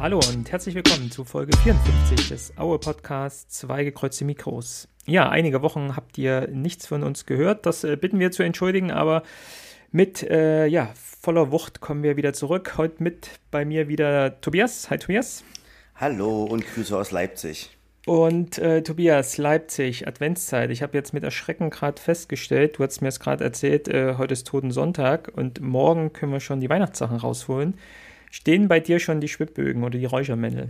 Hallo und herzlich willkommen zu Folge 54 des Aue Podcasts Zwei gekreuzte Mikros. Ja, einige Wochen habt ihr nichts von uns gehört. Das äh, bitten wir zu entschuldigen, aber mit äh, ja, voller Wucht kommen wir wieder zurück. Heute mit bei mir wieder Tobias. Hi Tobias. Hallo und Grüße aus Leipzig. Und äh, Tobias, Leipzig, Adventszeit. Ich habe jetzt mit Erschrecken gerade festgestellt, du hast mir es gerade erzählt, äh, heute ist Toten Sonntag und morgen können wir schon die Weihnachtssachen rausholen. Stehen bei dir schon die Schwibbögen oder die Räuchermännel?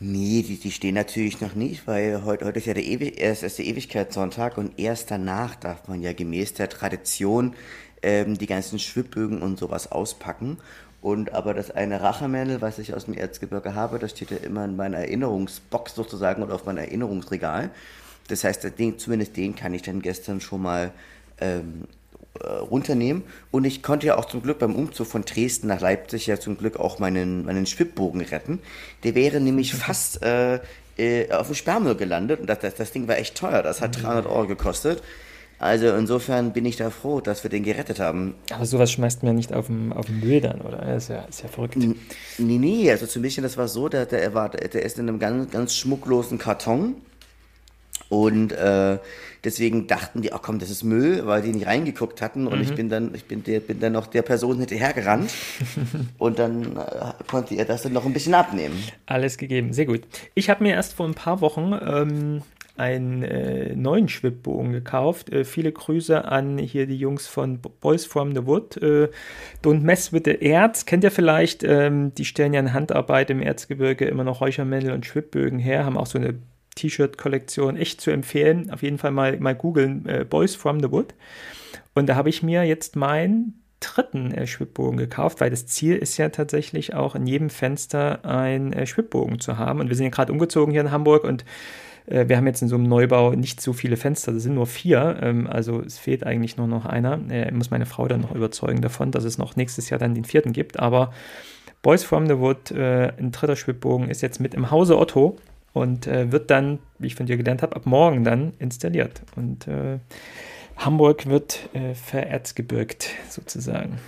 Nee, die, die stehen natürlich noch nicht, weil heute, heute ist ja der, Ewig, ist der Ewigkeitssonntag und erst danach darf man ja gemäß der Tradition ähm, die ganzen Schwibbögen und sowas auspacken. Und aber das eine Rachemännel, was ich aus dem Erzgebirge habe, das steht ja immer in meiner Erinnerungsbox sozusagen oder auf meinem Erinnerungsregal. Das heißt, den, zumindest den kann ich dann gestern schon mal ähm, äh, runternehmen. Und ich konnte ja auch zum Glück beim Umzug von Dresden nach Leipzig ja zum Glück auch meinen, meinen Schwibbogen retten. Der wäre nämlich fast äh, äh, auf dem Sperrmüll gelandet. Und das, das, das Ding war echt teuer. Das hat 300 Euro gekostet. Also insofern bin ich da froh, dass wir den gerettet haben. Aber sowas schmeißt man ja nicht auf dem, auf dem Müll dann, oder? Das ist ja, ist ja verrückt. Nee, nee, also zum Beispiel, das war so, der, der, war, der ist in einem ganz, ganz schmucklosen Karton und äh, deswegen dachten die, ach komm, das ist Müll, weil die nicht reingeguckt hatten. Und mhm. ich bin dann, ich bin der, bin dann noch der Person hinterhergerannt. und dann äh, konnte er das dann noch ein bisschen abnehmen. Alles gegeben, sehr gut. Ich habe mir erst vor ein paar Wochen ähm, einen äh, neuen Schwibbogen gekauft. Äh, viele Grüße an hier die Jungs von Boys from the Wood. Äh, Don't mess with the Erz. Kennt ihr vielleicht? Ähm, die stellen ja in Handarbeit im Erzgebirge immer noch Räuchermännel und Schwibbögen her, haben auch so eine T-Shirt-Kollektion echt zu empfehlen. Auf jeden Fall mal, mal googeln, äh, Boys from the Wood. Und da habe ich mir jetzt meinen dritten äh, Schwibbogen gekauft, weil das Ziel ist ja tatsächlich auch in jedem Fenster ein äh, Schwibbogen zu haben. Und wir sind ja gerade umgezogen hier in Hamburg und äh, wir haben jetzt in so einem Neubau nicht so viele Fenster, das sind nur vier. Ähm, also es fehlt eigentlich nur noch einer. Äh, muss meine Frau dann noch überzeugen davon, dass es noch nächstes Jahr dann den vierten gibt. Aber Boys from the Wood, äh, ein dritter Schwibbogen, ist jetzt mit im Hause Otto und äh, wird dann, wie ich von dir gelernt habe, ab morgen dann installiert. Und äh, Hamburg wird äh, vererzgebirgt sozusagen.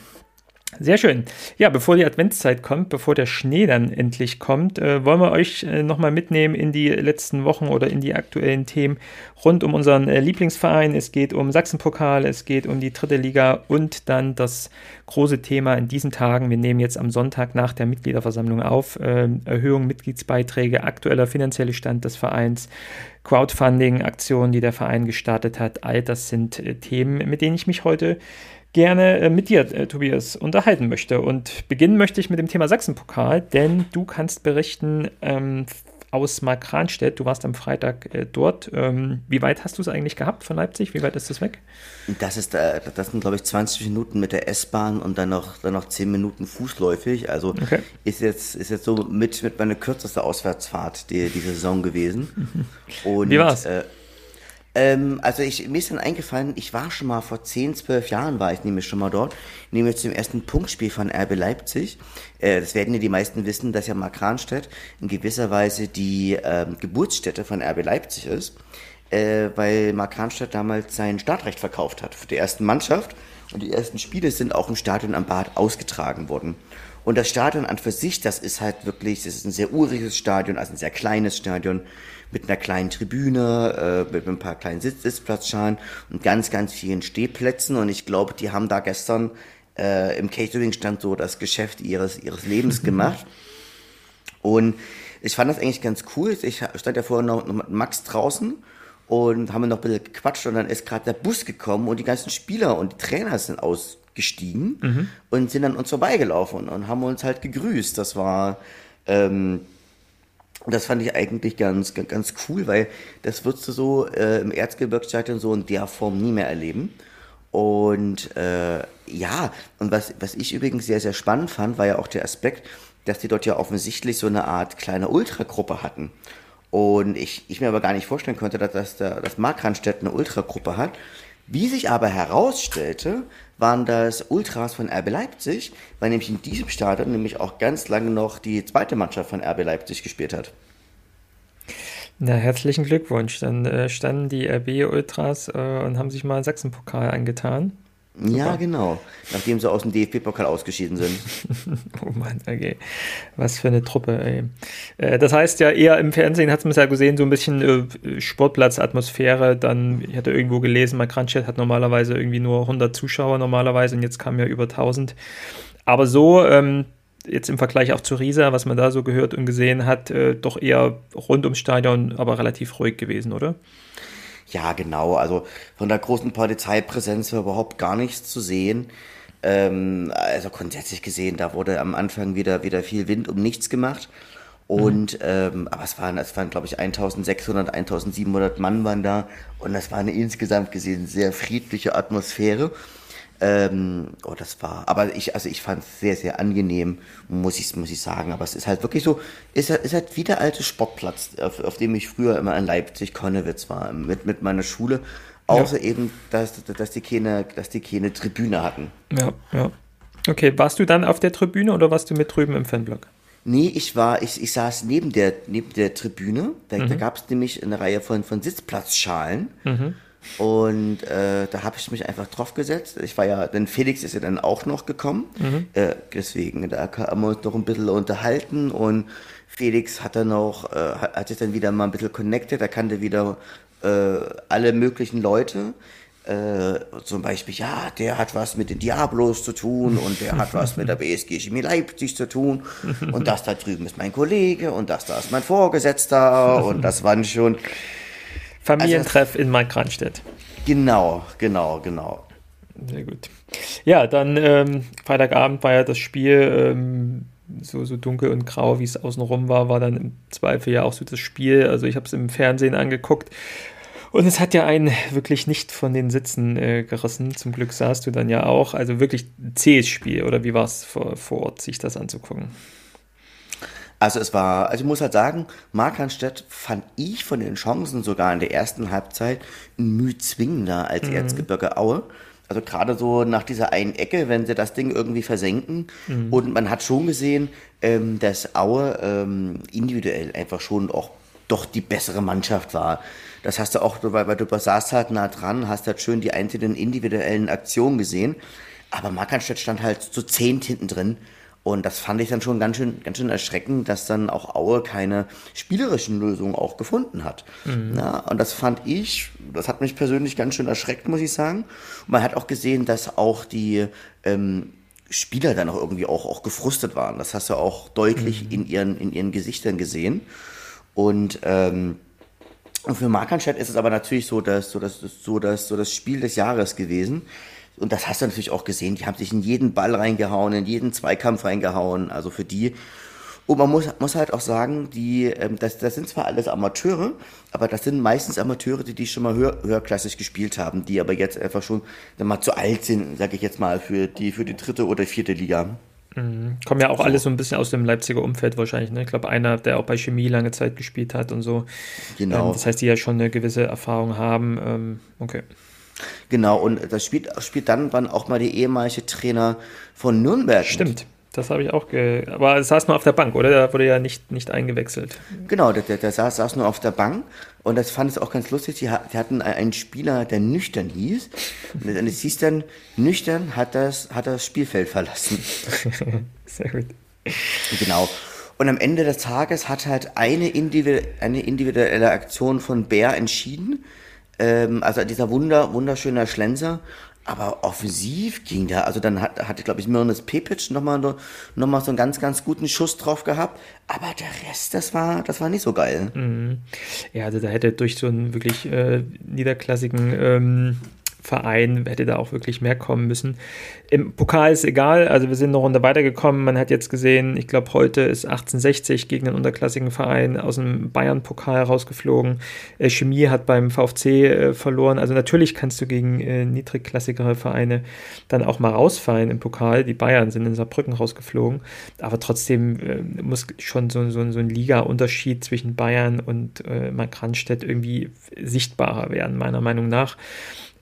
Sehr schön. Ja, bevor die Adventszeit kommt, bevor der Schnee dann endlich kommt, äh, wollen wir euch äh, nochmal mitnehmen in die letzten Wochen oder in die aktuellen Themen rund um unseren äh, Lieblingsverein. Es geht um Sachsenpokal, es geht um die dritte Liga und dann das große Thema in diesen Tagen. Wir nehmen jetzt am Sonntag nach der Mitgliederversammlung auf. Äh, Erhöhung Mitgliedsbeiträge, aktueller finanzieller Stand des Vereins, Crowdfunding-Aktionen, die der Verein gestartet hat. All das sind äh, Themen, mit denen ich mich heute gerne äh, mit dir, äh, Tobias, unterhalten möchte. Und beginnen möchte ich mit dem Thema Sachsenpokal, denn du kannst berichten ähm, aus Markranstädt. Du warst am Freitag äh, dort. Ähm, wie weit hast du es eigentlich gehabt von Leipzig? Wie weit ist das weg? Das, ist, äh, das sind, glaube ich, 20 Minuten mit der S-Bahn und dann noch, dann noch 10 Minuten fußläufig. Also okay. ist, jetzt, ist jetzt so mit, mit meine kürzeste Auswärtsfahrt die, die Saison gewesen. Und, wie war's? Äh, ähm, also ich, mir ist dann eingefallen, ich war schon mal vor 10, 12 Jahren war ich nämlich schon mal dort, nämlich zum ersten Punktspiel von RB Leipzig. Äh, das werden ja die meisten wissen, dass ja Markranstädt in gewisser Weise die äh, Geburtsstätte von RB Leipzig ist, äh, weil Markranstädt damals sein Startrecht verkauft hat für die ersten Mannschaft und die ersten Spiele sind auch im Stadion am Bad ausgetragen worden. Und das Stadion an für sich, das ist halt wirklich, das ist ein sehr uriges Stadion, also ein sehr kleines Stadion mit einer kleinen Tribüne, äh, mit ein paar kleinen Sitz Sitzplatzschalen und ganz, ganz vielen Stehplätzen. Und ich glaube, die haben da gestern äh, im Catering-Stand so das Geschäft ihres, ihres Lebens gemacht. Und ich fand das eigentlich ganz cool. Ich stand ja vorher noch, noch mit Max draußen und haben noch ein bisschen gequatscht und dann ist gerade der Bus gekommen und die ganzen Spieler und die Trainer sind ausgestiegen mhm. und sind an uns vorbeigelaufen und haben uns halt gegrüßt. Das war ähm, und das fand ich eigentlich ganz, ganz, ganz cool, weil das würdest du so äh, im Erzgebirgsstadion so in der Form nie mehr erleben. Und äh, ja, und was, was ich übrigens sehr, sehr spannend fand, war ja auch der Aspekt, dass die dort ja offensichtlich so eine Art kleine Ultragruppe hatten. Und ich, ich mir aber gar nicht vorstellen konnte, dass, dass, dass Markranstädt eine Ultragruppe hat. Wie sich aber herausstellte, waren das Ultras von RB Leipzig, weil nämlich in diesem Stadion nämlich auch ganz lange noch die zweite Mannschaft von RB Leipzig gespielt hat. Na, herzlichen Glückwunsch. Dann äh, standen die RB Ultras äh, und haben sich mal einen Sachsenpokal angetan. Super. Ja, genau. Nachdem sie aus dem DFB-Pokal ausgeschieden sind. oh Mann, okay. Was für eine Truppe, ey. Äh, das heißt ja eher im Fernsehen hat man es ja gesehen, so ein bisschen äh, Sportplatzatmosphäre. Dann, ich hatte irgendwo gelesen, Makranstadt hat normalerweise irgendwie nur 100 Zuschauer normalerweise und jetzt kamen ja über 1000. Aber so, ähm, jetzt im Vergleich auch zu Riesa, was man da so gehört und gesehen hat, äh, doch eher rund ums Stadion, aber relativ ruhig gewesen, oder? Ja, genau. Also von der großen Polizeipräsenz war überhaupt gar nichts zu sehen. Ähm, also grundsätzlich gesehen, da wurde am Anfang wieder, wieder viel Wind um nichts gemacht. Und, mhm. ähm, aber es waren, es waren, glaube ich, 1600, 1700 Mann waren da. Und das war eine insgesamt gesehen sehr friedliche Atmosphäre. Ähm, oh, das war, aber ich, also ich fand es sehr, sehr angenehm, muss ich, muss ich sagen. Aber es ist halt wirklich so, ist, ist halt wie der alte Sportplatz, auf, auf dem ich früher immer in Leipzig-Konnewitz war, mit, mit meiner Schule. Außer ja. eben, dass, dass, die keine, dass die keine Tribüne hatten. Ja, ja. Okay, warst du dann auf der Tribüne oder warst du mit drüben im Fanblock? Nee, ich war, ich, ich saß neben der, neben der Tribüne. Da, mhm. da gab es nämlich eine Reihe von, von Sitzplatzschalen. Mhm. Und äh, da habe ich mich einfach drauf gesetzt. Ich war ja, denn Felix ist ja dann auch noch gekommen. Mhm. Äh, deswegen, da haben wir uns noch ein bisschen unterhalten und Felix hat dann noch, äh, hat sich dann wieder mal ein bisschen connected. Er kannte wieder äh, alle möglichen Leute. Äh, zum Beispiel, ja, der hat was mit den Diablos zu tun und der hat was mit der BSG Chemie Leipzig zu tun und das da drüben ist mein Kollege und das da ist mein Vorgesetzter und das waren schon Familientreff also, in Markranstädt. Genau, genau, genau. Sehr gut. Ja, dann ähm, Freitagabend war ja das Spiel ähm, so, so dunkel und grau, wie es außenrum war, war dann im Zweifel ja auch so das Spiel. Also ich habe es im Fernsehen angeguckt und es hat ja einen wirklich nicht von den Sitzen äh, gerissen. Zum Glück sahst du dann ja auch. Also wirklich ein zähes Spiel oder wie war es vor, vor Ort, sich das anzugucken? Also es war, also ich muss halt sagen, Markranstädt fand ich von den Chancen sogar in der ersten Halbzeit Mühe zwingender als mhm. Erzgebirge Aue. Also gerade so nach dieser einen Ecke, wenn sie das Ding irgendwie versenken. Mhm. Und man hat schon gesehen, ähm, dass Aue ähm, individuell einfach schon auch doch die bessere Mannschaft war. Das hast du auch, weil, weil du saßt halt nah dran, hast halt schön die einzelnen individuellen Aktionen gesehen. Aber Markranstädt stand halt so zehn hinten drin. Und das fand ich dann schon ganz schön, ganz schön erschreckend, dass dann auch Aue keine spielerischen Lösungen auch gefunden hat. Mhm. Ja, und das fand ich, das hat mich persönlich ganz schön erschreckt, muss ich sagen. Und man hat auch gesehen, dass auch die ähm, Spieler dann auch irgendwie auch, auch gefrustet waren. Das hast du auch deutlich mhm. in, ihren, in ihren Gesichtern gesehen. Und ähm, und für Markanstadt ist es aber natürlich so, dass so das so das so das Spiel des Jahres gewesen. Und das hast du natürlich auch gesehen. Die haben sich in jeden Ball reingehauen, in jeden Zweikampf reingehauen. Also für die. Und man muss, muss halt auch sagen, die, ähm, das, das sind zwar alles Amateure, aber das sind meistens Amateure, die, die schon mal höher, höherklassig gespielt haben, die aber jetzt einfach schon dann mal zu alt sind, sage ich jetzt mal, für die, für die dritte oder vierte Liga. Mhm. Kommen ja auch so. alle so ein bisschen aus dem Leipziger Umfeld wahrscheinlich. Ne? Ich glaube, einer, der auch bei Chemie lange Zeit gespielt hat und so. Genau. Ähm, das heißt, die ja schon eine gewisse Erfahrung haben. Ähm, okay. Genau, und das spielt, spielt dann, dann auch mal die ehemalige Trainer von Nürnberg. Stimmt. Das habe ich auch, ge aber es saß nur auf der Bank, oder? Der wurde ja nicht, nicht eingewechselt. Genau, der, der, der saß, saß nur auf der Bank und das fand ich auch ganz lustig. Die, die hatten einen Spieler, der nüchtern hieß. Und es hieß dann, nüchtern hat das, hat das Spielfeld verlassen. Sehr gut. Genau. Und am Ende des Tages hat halt eine, individu eine individuelle Aktion von Bär entschieden. Ähm, also dieser wunder, wunderschöner Schlenzer. Aber offensiv ging der. Also dann hat, hatte, glaube ich, Mirnes Pepic nochmal noch mal so einen ganz, ganz guten Schuss drauf gehabt. Aber der Rest, das war, das war nicht so geil. Mhm. Ja, also da hätte durch so einen wirklich äh, niederklassigen ähm, Verein hätte da auch wirklich mehr kommen müssen. Im Pokal ist egal, also wir sind noch runter weitergekommen. Man hat jetzt gesehen, ich glaube, heute ist 1860 gegen einen unterklassigen Verein aus dem Bayern-Pokal rausgeflogen. Äh, Chemie hat beim VfC äh, verloren. Also natürlich kannst du gegen äh, niedrigklassigere Vereine dann auch mal rausfallen im Pokal. Die Bayern sind in Saarbrücken rausgeflogen. Aber trotzdem äh, muss schon so, so, so ein Liga-Unterschied zwischen Bayern und äh, Markranstädt irgendwie sichtbarer werden, meiner Meinung nach.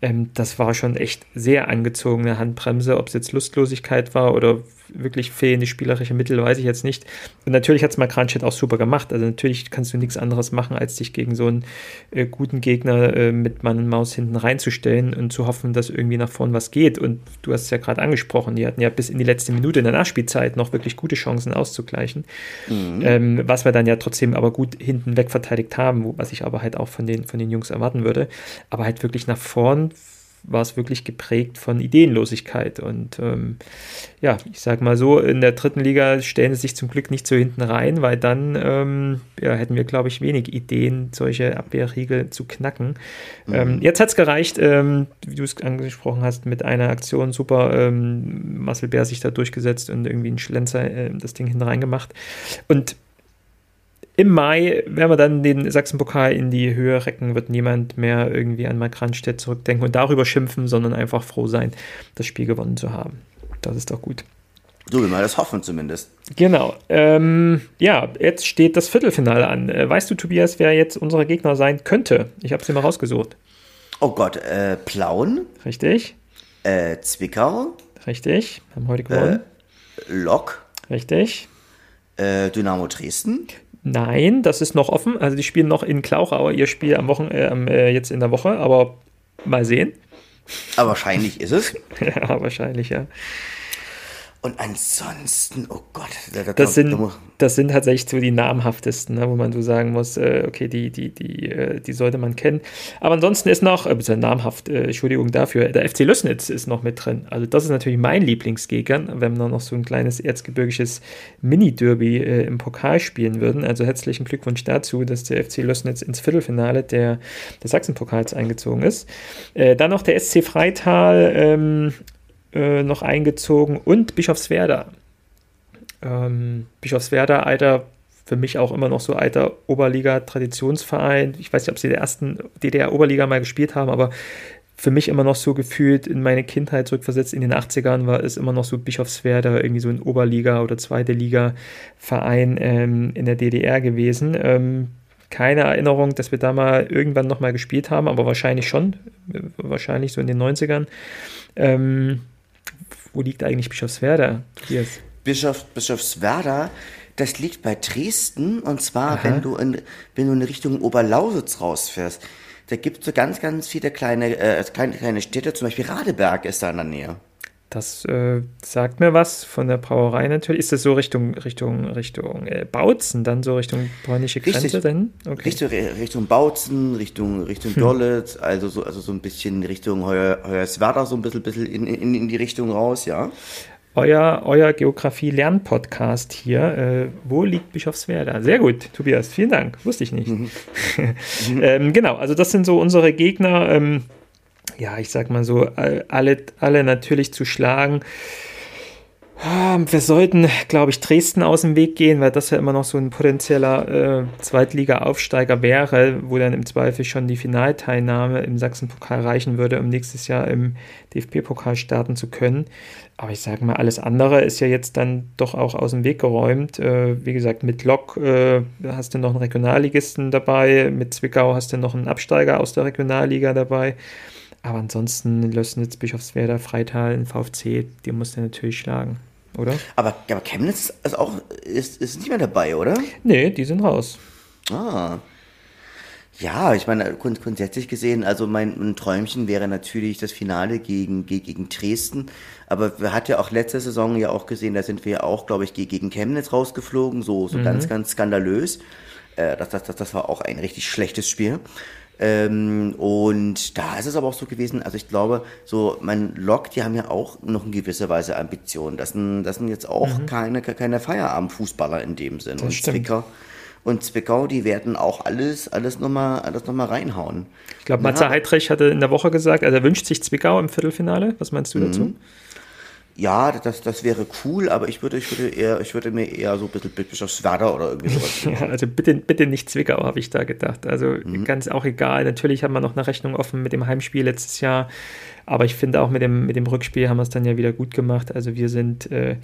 Ähm, das war schon echt sehr angezogene Handbremse. Ob es jetzt Lustlosigkeit war oder wirklich fehlende spielerische Mittel, weiß ich jetzt nicht. Und natürlich hat es Makranstedt auch super gemacht. Also natürlich kannst du nichts anderes machen, als dich gegen so einen äh, guten Gegner äh, mit Mann und Maus hinten reinzustellen und zu hoffen, dass irgendwie nach vorn was geht. Und du hast es ja gerade angesprochen, die hatten ja bis in die letzte Minute in der Nachspielzeit noch wirklich gute Chancen auszugleichen. Mhm. Ähm, was wir dann ja trotzdem aber gut hinten weg verteidigt haben, was ich aber halt auch von den, von den Jungs erwarten würde. Aber halt wirklich nach vorn war es wirklich geprägt von Ideenlosigkeit. Und ähm, ja, ich sag mal so, in der dritten Liga stellen sie sich zum Glück nicht so hinten rein, weil dann ähm, ja, hätten wir, glaube ich, wenig Ideen, solche Abwehrriegel zu knacken. Mhm. Ähm, jetzt hat es gereicht, ähm, wie du es angesprochen hast, mit einer Aktion super ähm, Marcel Bär sich da durchgesetzt und irgendwie ein Schlenzer äh, das Ding hinten reingemacht. Und im Mai, wenn wir dann den Sachsenpokal in die Höhe recken, wird niemand mehr irgendwie an Mark Randstedt zurückdenken und darüber schimpfen, sondern einfach froh sein, das Spiel gewonnen zu haben. Das ist doch gut. So will man das hoffen zumindest. Genau. Ähm, ja, jetzt steht das Viertelfinale an. Äh, weißt du, Tobias, wer jetzt unser Gegner sein könnte? Ich habe es dir mal rausgesucht. Oh Gott, äh, Plauen. Richtig. Äh, Zwickau. Richtig. Haben heute gewonnen. Äh, Lok. Richtig. Äh, Dynamo Dresden. Nein, das ist noch offen. Also die spielen noch in Klauchau ihr Spiel am Wochen, äh, äh, jetzt in der Woche, aber mal sehen. Aber wahrscheinlich ist es. ja, wahrscheinlich, ja. Und ansonsten, oh Gott, da, da, das, sind, das sind tatsächlich so die namhaftesten, ne, wo man so sagen muss, äh, okay, die, die, die, äh, die sollte man kennen. Aber ansonsten ist noch, äh, namhaft, äh, Entschuldigung dafür, der FC Lößnitz ist noch mit drin. Also das ist natürlich mein Lieblingsgegner, wenn wir noch so ein kleines erzgebirgisches Mini-Derby äh, im Pokal spielen würden. Also herzlichen Glückwunsch dazu, dass der FC Lößnitz ins Viertelfinale der, des Sachsenpokals eingezogen ist. Äh, dann noch der SC Freital ähm, äh, noch eingezogen und Bischofswerda. Ähm, Bischofswerda, alter, für mich auch immer noch so alter Oberliga-Traditionsverein. Ich weiß nicht, ob sie der ersten DDR-Oberliga mal gespielt haben, aber für mich immer noch so gefühlt in meine Kindheit zurückversetzt in den 80ern war es immer noch so Bischofswerda, irgendwie so ein Oberliga- oder zweite Liga-Verein ähm, in der DDR gewesen. Ähm, keine Erinnerung, dass wir da mal irgendwann nochmal gespielt haben, aber wahrscheinlich schon, wahrscheinlich so in den 90ern. Ähm, wo liegt eigentlich Bischofswerda? Yes. Bischof, Bischofswerda, das liegt bei Dresden und zwar, wenn du, in, wenn du in Richtung Oberlausitz rausfährst. Da gibt es so ganz, ganz viele kleine, äh, kleine, kleine Städte, zum Beispiel Radeberg ist da in der Nähe. Das äh, sagt mir was von der Brauerei natürlich. Ist das so Richtung Richtung Richtung äh, Bautzen, dann so Richtung polnische Grenze Richtig. denn? Okay. Richtung, Richtung Bautzen, Richtung Richtung hm. Also so also so ein bisschen Richtung Heuer, Hoyerswerda so ein bisschen, bisschen in, in, in die Richtung raus, ja. Euer, euer Geografie-Lern-Podcast hier. Äh, wo liegt Bischofswerda? Sehr gut, Tobias, vielen Dank. Wusste ich nicht. Mhm. ähm, genau, also das sind so unsere Gegner. Ähm, ja, ich sag mal so, alle, alle natürlich zu schlagen. Ähm, wir sollten, glaube ich, Dresden aus dem Weg gehen, weil das ja immer noch so ein potenzieller äh, Zweitliga-Aufsteiger wäre, wo dann im Zweifel schon die Finalteilnahme im Sachsen-Pokal reichen würde, um nächstes Jahr im DFB-Pokal starten zu können. Aber ich sage mal, alles andere ist ja jetzt dann doch auch aus dem Weg geräumt. Äh, wie gesagt, mit Lok äh, hast du noch einen Regionalligisten dabei, mit Zwickau hast du noch einen Absteiger aus der Regionalliga dabei. Aber ansonsten Lößnitz, Bischofswerda, Freital, VfC, die muss er natürlich schlagen, oder? Aber, aber Chemnitz ist auch ist, ist nicht mehr dabei, oder? Nee, die sind raus. Ah. Ja, ich meine, grundsätzlich gesehen, also mein Träumchen wäre natürlich das Finale gegen, gegen Dresden. Aber wir hatten ja auch letzte Saison ja auch gesehen, da sind wir ja auch, glaube ich, gegen Chemnitz rausgeflogen, so, so mhm. ganz, ganz skandalös. Äh, das, das, das war auch ein richtig schlechtes Spiel. Ähm, und da ist es aber auch so gewesen, also ich glaube, so mein Lok, die haben ja auch noch in gewisser Weise Ambitionen. Das sind, das sind jetzt auch mhm. keine, keine Feierabendfußballer in dem Sinn. Das und stimmt. Zwickau, und Zwickau, die werden auch alles, alles nochmal alles noch reinhauen. Ich glaube, Matze ja. Heidrich hatte in der Woche gesagt, also er wünscht sich Zwickau im Viertelfinale. Was meinst du mhm. dazu? Ja, das, das wäre cool, aber ich würde, ich würde eher, ich würde mir eher so ein bisschen Bischofswerda oder irgendwie sowas. ja, also bitte, bitte nicht Zwickau, habe ich da gedacht. Also mhm. ganz auch egal. Natürlich haben wir noch eine Rechnung offen mit dem Heimspiel letztes Jahr, aber ich finde auch mit dem, mit dem Rückspiel haben wir es dann ja wieder gut gemacht. Also wir sind äh,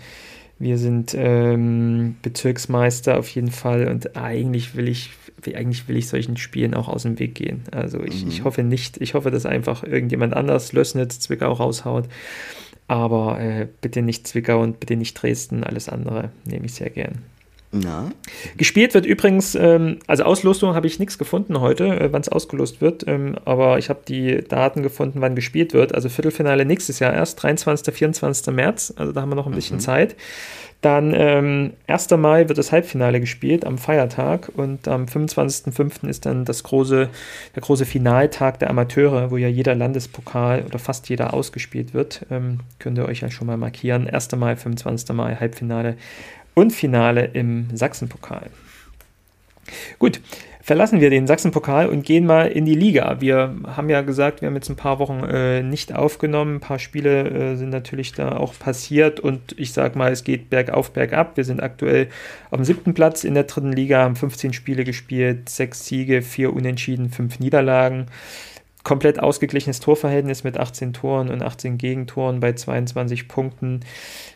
Wir sind ähm, Bezirksmeister auf jeden Fall und eigentlich will ich, eigentlich will ich solchen Spielen auch aus dem Weg gehen. Also ich, mhm. ich hoffe nicht, ich hoffe, dass einfach irgendjemand anders Lösnitz, Zwickau raushaut. Aber äh, bitte nicht Zwickau und bitte nicht Dresden, alles andere nehme ich sehr gern. Na? Gespielt wird übrigens, ähm, also Auslosung habe ich nichts gefunden heute, äh, wann es ausgelost wird, ähm, aber ich habe die Daten gefunden, wann gespielt wird. Also Viertelfinale nächstes Jahr erst, 23. 24. März, also da haben wir noch ein bisschen mhm. Zeit. Dann ähm, 1. Mai wird das Halbfinale gespielt am Feiertag und am 25.05. ist dann das große, der große Finaltag der Amateure, wo ja jeder Landespokal oder fast jeder ausgespielt wird. Ähm, könnt ihr euch ja schon mal markieren. 1. Mai, 25. Mai, Halbfinale und Finale im Sachsenpokal. Gut, verlassen wir den Sachsenpokal und gehen mal in die Liga. Wir haben ja gesagt, wir haben jetzt ein paar Wochen äh, nicht aufgenommen. Ein paar Spiele äh, sind natürlich da auch passiert und ich sag mal, es geht bergauf, bergab. Wir sind aktuell auf dem siebten Platz in der dritten Liga, haben 15 Spiele gespielt, sechs Siege, vier Unentschieden, fünf Niederlagen komplett ausgeglichenes Torverhältnis mit 18 Toren und 18 Gegentoren bei 22 Punkten.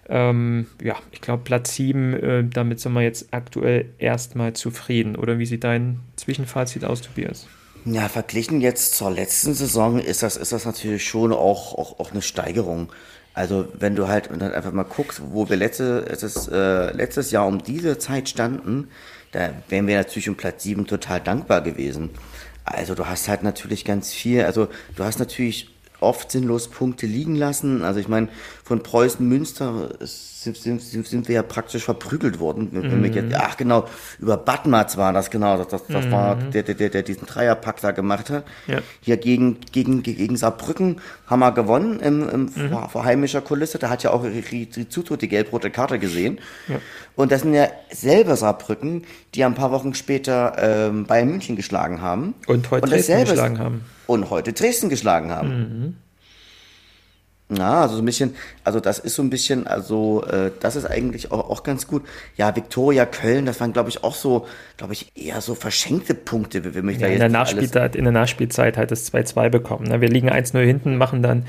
Ähm, ja, ich glaube Platz 7, äh, damit sind wir jetzt aktuell erstmal zufrieden. Oder wie sieht dein Zwischenfazit aus, Tobias? Ja, verglichen jetzt zur letzten Saison ist das, ist das natürlich schon auch, auch, auch eine Steigerung. Also wenn du halt und dann einfach mal guckst, wo wir letzte, es ist, äh, letztes Jahr um diese Zeit standen, da wären wir natürlich um Platz 7 total dankbar gewesen. Also du hast halt natürlich ganz viel, also du hast natürlich oft sinnlos Punkte liegen lassen. Also ich meine, von Preußen Münster sind, sind, sind wir ja praktisch verprügelt worden. Mhm. Jetzt, ach genau, über Batmatz war das genau, das, das, das mhm. war der, der, der, der diesen Dreierpack da gemacht hat. Ja. Hier gegen, gegen, gegen Saarbrücken haben wir gewonnen im, im mhm. vor, vor, heimischer Kulisse. Da hat ja auch Rizzuto die gelb-rote Karte gesehen. Ja. Und das sind ja selber Saarbrücken, die ein paar Wochen später ähm, Bayern München geschlagen haben. Und heute und Dresden geschlagen haben. Und heute Dresden geschlagen haben. Ja, also so ein bisschen, also das ist so ein bisschen, also äh, das ist eigentlich auch, auch ganz gut. Ja, Viktoria Köln, das waren, glaube ich, auch so, glaube ich, eher so verschenkte Punkte, wie wir mich ja, da in der Nachspielzeit, in der Nachspielzeit halt das 2-2 bekommen. Ne? Wir liegen 1-0 hinten, machen dann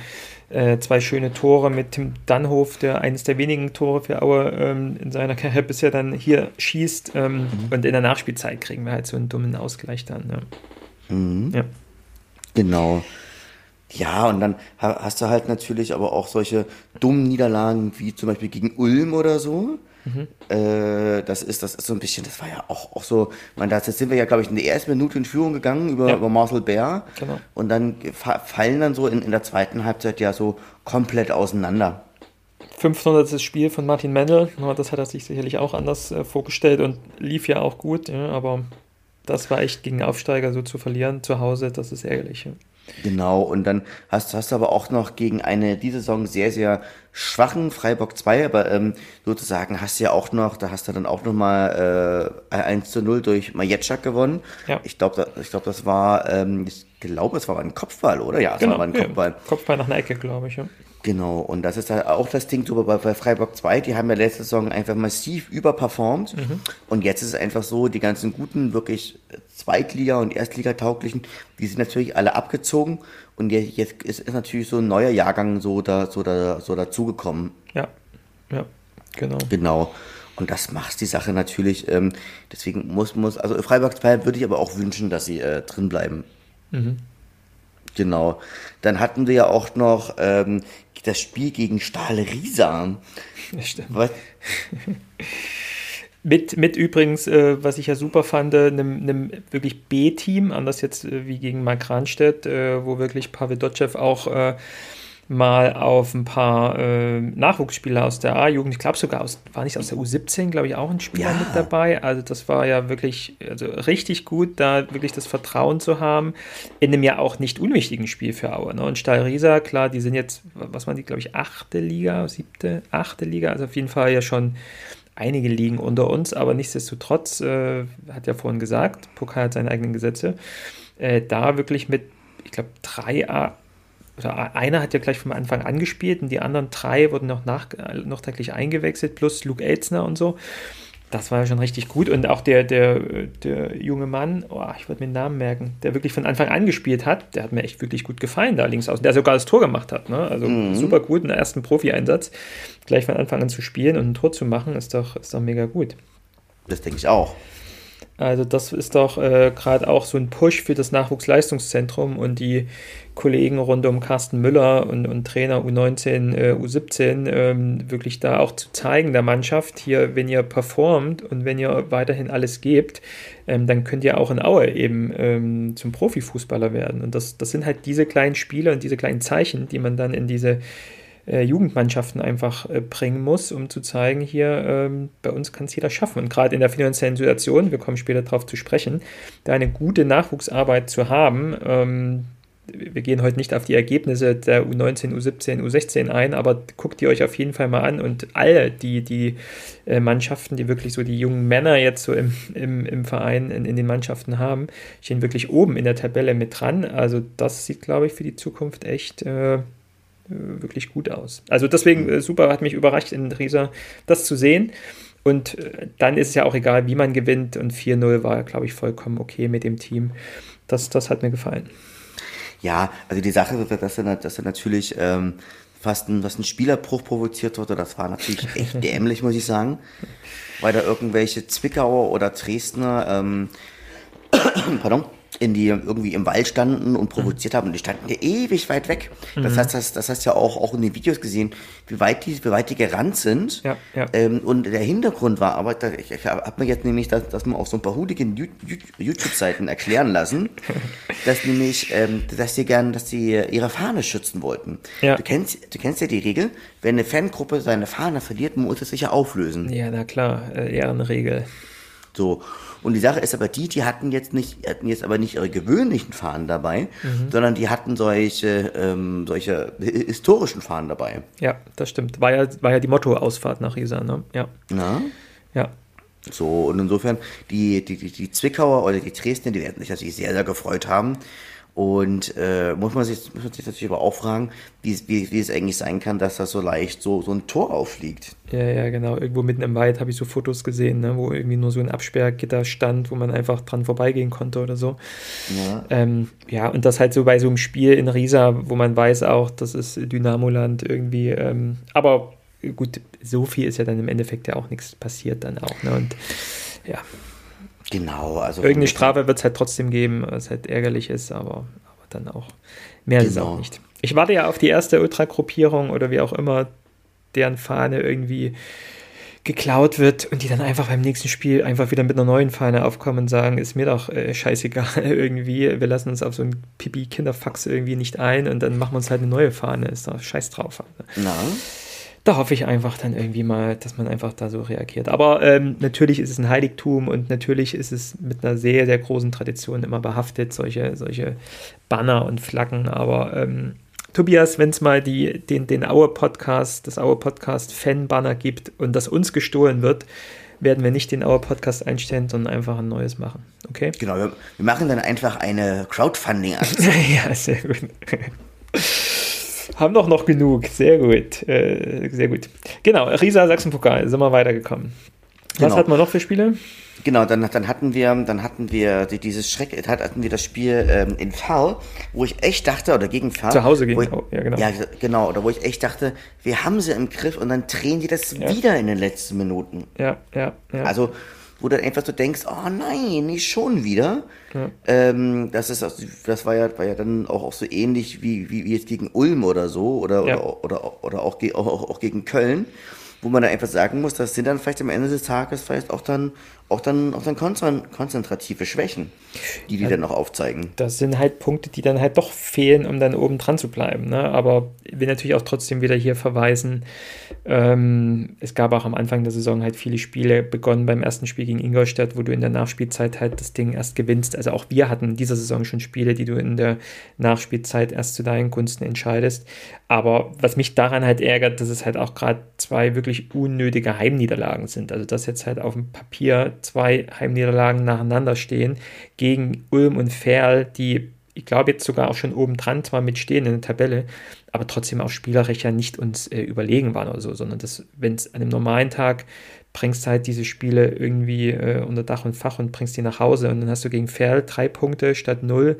äh, zwei schöne Tore mit Tim Dannhof, der eines der wenigen Tore für Aue ähm, in seiner Karriere bisher dann hier schießt. Ähm, mhm. Und in der Nachspielzeit kriegen wir halt so einen dummen Ausgleich dann. Ja. Mhm. ja. Genau. Ja, und dann hast du halt natürlich aber auch solche dummen Niederlagen wie zum Beispiel gegen Ulm oder so. Mhm. Äh, das ist, das ist so ein bisschen, das war ja auch, auch so, man, da sind wir ja, glaube ich, in der ersten Minute in Führung gegangen über, ja. über Marcel Bär. Genau. Und dann fallen dann so in, in der zweiten Halbzeit ja so komplett auseinander. 500. Spiel von Martin Mendel, das hat er sich sicherlich auch anders äh, vorgestellt und lief ja auch gut, ja, aber das war echt gegen Aufsteiger so zu verlieren zu Hause, das ist ärgerlich. Ja. Genau, und dann hast, hast du aber auch noch gegen eine diese Saison sehr, sehr schwachen Freiburg 2, aber ähm, sozusagen hast du ja auch noch, da hast du dann auch nochmal äh, 1 zu 0 durch Majetschak gewonnen. Ja. Ich glaube, ich glaub, das war, ähm, ich glaube, es war ein Kopfball, oder? Ja, es genau, war ein Kopfball. Ja, Kopfball nach einer Ecke, glaube ich, ja. Genau, und das ist auch das Ding so bei, bei Freiburg 2, die haben ja letzte Saison einfach massiv überperformt. Mhm. Und jetzt ist es einfach so, die ganzen guten, wirklich Zweitliga- und Erstligatauglichen, die sind natürlich alle abgezogen. Und jetzt ist, ist natürlich so ein neuer Jahrgang so, da, so, da, so dazugekommen. Ja, ja, genau. Genau. Und das macht die Sache natürlich, ähm, deswegen muss, muss, also Freiburg 2 würde ich aber auch wünschen, dass sie äh, drin bleiben. Mhm. Genau. Dann hatten wir ja auch noch ähm, das Spiel gegen Stahl Riesa. Ja, stimmt. Was? mit, mit übrigens, äh, was ich ja super fand, einem, einem wirklich B-Team, anders jetzt äh, wie gegen Mark Ranstedt, äh, wo wirklich Pavel Dotschew auch äh, mal auf ein paar äh, Nachwuchsspieler aus der A-Jugend, ich glaube sogar aus, war nicht aus der U17, glaube ich, auch ein Spieler ja. mit dabei. Also das war ja wirklich also richtig gut, da wirklich das Vertrauen zu haben, in einem ja auch nicht unwichtigen Spiel für Aue. Ne? Und Stahl Riesa, klar, die sind jetzt, was waren die, glaube ich, achte Liga, siebte, achte Liga, also auf jeden Fall ja schon einige Ligen unter uns, aber nichtsdestotrotz, äh, hat ja vorhin gesagt, Pokal hat seine eigenen Gesetze, äh, da wirklich mit, ich glaube, drei A oder einer hat ja gleich vom Anfang an gespielt und die anderen drei wurden noch nach, nachträglich eingewechselt, plus Luke Elzner und so. das war ja schon richtig gut. Und auch der, der, der junge Mann, oh, ich würde mir den Namen merken, der wirklich von Anfang an gespielt hat, der hat mir echt wirklich gut gefallen da links außen. Der sogar das Tor gemacht hat. Ne? Also mhm. super gut, in der ersten Profi-Einsatz. Gleich von Anfang an zu spielen und ein Tor zu machen, ist doch, ist doch mega gut. Das denke ich auch. Also das ist doch äh, gerade auch so ein Push für das Nachwuchsleistungszentrum und die Kollegen rund um Carsten Müller und, und Trainer U19, äh, U17 ähm, wirklich da auch zu zeigen der Mannschaft, hier, wenn ihr performt und wenn ihr weiterhin alles gebt, ähm, dann könnt ihr auch in Aue eben ähm, zum Profifußballer werden. Und das, das sind halt diese kleinen Spiele und diese kleinen Zeichen, die man dann in diese äh, Jugendmannschaften einfach äh, bringen muss, um zu zeigen, hier ähm, bei uns kann es jeder schaffen. Und gerade in der finanziellen Situation, wir kommen später darauf zu sprechen, da eine gute Nachwuchsarbeit zu haben, ähm, wir gehen heute nicht auf die Ergebnisse der U19, U17, U16 ein, aber guckt ihr euch auf jeden Fall mal an und alle die, die äh, Mannschaften, die wirklich so die jungen Männer jetzt so im, im, im Verein, in, in den Mannschaften haben, stehen wirklich oben in der Tabelle mit dran. Also das sieht, glaube ich, für die Zukunft echt äh, wirklich gut aus. Also deswegen äh, super, hat mich überrascht in Riesa das zu sehen. Und äh, dann ist es ja auch egal, wie man gewinnt. Und 4-0 war, glaube ich, vollkommen okay mit dem Team. Das, das hat mir gefallen. Ja, also die Sache, dass er, dass er natürlich ähm, fast ein, was ein Spielerbruch provoziert wurde, das war natürlich echt dämlich, muss ich sagen. Weil da irgendwelche Zwickauer oder Dresdner, ähm, pardon, in die irgendwie im Wald standen und provoziert haben und die standen ja ewig weit weg. Das mhm. heißt, das, das hast du ja auch, auch in den Videos gesehen, wie weit die, wie weit die gerannt sind. Ja, ja. Ähm, und der Hintergrund war aber, da, ich, ich habe mir jetzt nämlich das, das mal auf so ein paar hudigen YouTube-Seiten erklären lassen, dass nämlich, ähm, dass sie gern, dass sie ihre Fahne schützen wollten. Ja. Du kennst, du kennst ja die Regel, wenn eine Fangruppe seine Fahne verliert, muss es sich ja auflösen. Ja, na klar, äh, eher eine Regel. So. Und die Sache ist aber die, die hatten jetzt nicht, hatten jetzt aber nicht ihre gewöhnlichen Fahnen dabei, mhm. sondern die hatten solche, ähm, solche historischen Fahnen dabei. Ja, das stimmt. War ja, war ja die Motto-Ausfahrt nach Riesa, ne? Ja. Na? Ja. So, und insofern, die, die, die, die Zwickauer oder die Dresdner, die werden sich natürlich sehr, sehr gefreut haben. Und äh, muss, man sich, muss man sich natürlich aber auch fragen, wie, wie, wie es eigentlich sein kann, dass da so leicht so, so ein Tor auffliegt. Ja, ja, genau. Irgendwo mitten im Wald habe ich so Fotos gesehen, ne, wo irgendwie nur so ein Absperrgitter stand, wo man einfach dran vorbeigehen konnte oder so. Ja. Ähm, ja, und das halt so bei so einem Spiel in Riesa, wo man weiß auch, das ist Dynamoland irgendwie. Ähm, aber gut, so viel ist ja dann im Endeffekt ja auch nichts passiert dann auch. Ne? Und ja. Genau, also. Irgendeine Strafe wird es halt trotzdem geben, was halt ärgerlich ist, aber, aber dann auch. Mehr genau. ist auch nicht. Ich warte ja auf die erste Ultra-Gruppierung oder wie auch immer, deren Fahne irgendwie geklaut wird und die dann einfach beim nächsten Spiel einfach wieder mit einer neuen Fahne aufkommen und sagen, ist mir doch äh, scheißegal irgendwie, wir lassen uns auf so ein Pipi-Kinderfax irgendwie nicht ein und dann machen wir uns halt eine neue Fahne, ist doch scheiß drauf. Na? Da hoffe ich einfach dann irgendwie mal, dass man einfach da so reagiert. Aber ähm, natürlich ist es ein Heiligtum und natürlich ist es mit einer sehr, sehr großen Tradition immer behaftet, solche, solche Banner und Flaggen. Aber ähm, Tobias, wenn es mal die, den, den Aue-Podcast, das Aue-Podcast-Fan-Banner gibt und das uns gestohlen wird, werden wir nicht den Aue-Podcast einstellen, sondern einfach ein neues machen. Okay? Genau, wir, wir machen dann einfach eine Crowdfunding-Aktion. ja, sehr gut. Haben doch noch genug. Sehr gut. Äh, sehr gut. Genau, Riesa Sachsenpokal, sind wir weitergekommen. Was genau. hatten wir noch für Spiele? Genau, dann, dann hatten wir, dann hatten wir dieses Schreck, hatten wir das Spiel ähm, in Ferl, wo ich echt dachte, oder gegen Ferl. Zu Hause gegen, ich, ja genau. Ja, genau, oder wo ich echt dachte, wir haben sie im Griff und dann drehen die das ja. wieder in den letzten Minuten. Ja, ja, ja. Also, wo du dann einfach so denkst, oh nein, nicht schon wieder. Ja. Ähm, das ist, das war ja, war ja dann auch, auch so ähnlich wie, wie, wie jetzt gegen Ulm oder so oder, ja. oder, oder, oder auch, auch, auch gegen Köln, wo man dann einfach sagen muss, das sind dann vielleicht am Ende des Tages vielleicht auch dann auch dann, auch dann konzentrative Schwächen, die die ja, dann noch aufzeigen. Das sind halt Punkte, die dann halt doch fehlen, um dann oben dran zu bleiben. Ne? Aber ich will natürlich auch trotzdem wieder hier verweisen. Ähm, es gab auch am Anfang der Saison halt viele Spiele, begonnen beim ersten Spiel gegen Ingolstadt, wo du in der Nachspielzeit halt das Ding erst gewinnst. Also auch wir hatten in dieser Saison schon Spiele, die du in der Nachspielzeit erst zu deinen Gunsten entscheidest. Aber was mich daran halt ärgert, dass es halt auch gerade zwei wirklich unnötige Heimniederlagen sind. Also das jetzt halt auf dem Papier zwei Heimniederlagen nacheinander stehen gegen Ulm und Ferl, die ich glaube jetzt sogar auch schon oben dran zwar mitstehen in der Tabelle, aber trotzdem auch spielerisch ja nicht uns äh, überlegen waren oder so, sondern dass, wenn es an einem normalen Tag bringst halt diese Spiele irgendwie äh, unter Dach und Fach und bringst die nach Hause. Und dann hast du gegen Ferl drei Punkte statt null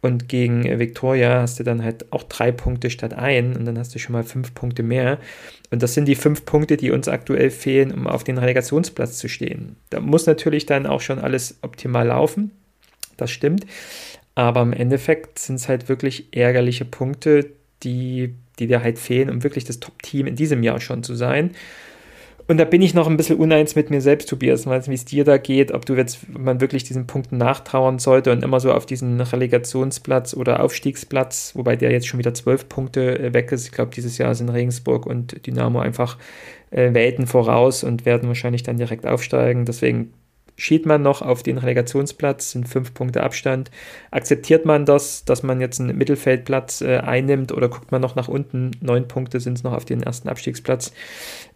und gegen äh, Victoria hast du dann halt auch drei Punkte statt ein und dann hast du schon mal fünf Punkte mehr. Und das sind die fünf Punkte, die uns aktuell fehlen, um auf den Relegationsplatz zu stehen. Da muss natürlich dann auch schon alles optimal laufen. Das stimmt. Aber im Endeffekt sind es halt wirklich ärgerliche Punkte, die, die dir halt fehlen, um wirklich das Top-Team in diesem Jahr schon zu sein. Und da bin ich noch ein bisschen uneins mit mir selbst, Tobias, wie es dir da geht, ob du jetzt, man wirklich diesen Punkten nachtrauern sollte und immer so auf diesen Relegationsplatz oder Aufstiegsplatz, wobei der jetzt schon wieder zwölf Punkte äh, weg ist. Ich glaube, dieses Jahr sind Regensburg und Dynamo einfach äh, Welten voraus und werden wahrscheinlich dann direkt aufsteigen. Deswegen schied man noch auf den Relegationsplatz, sind fünf Punkte Abstand. Akzeptiert man das, dass man jetzt einen Mittelfeldplatz äh, einnimmt oder guckt man noch nach unten? Neun Punkte sind es noch auf den ersten Abstiegsplatz.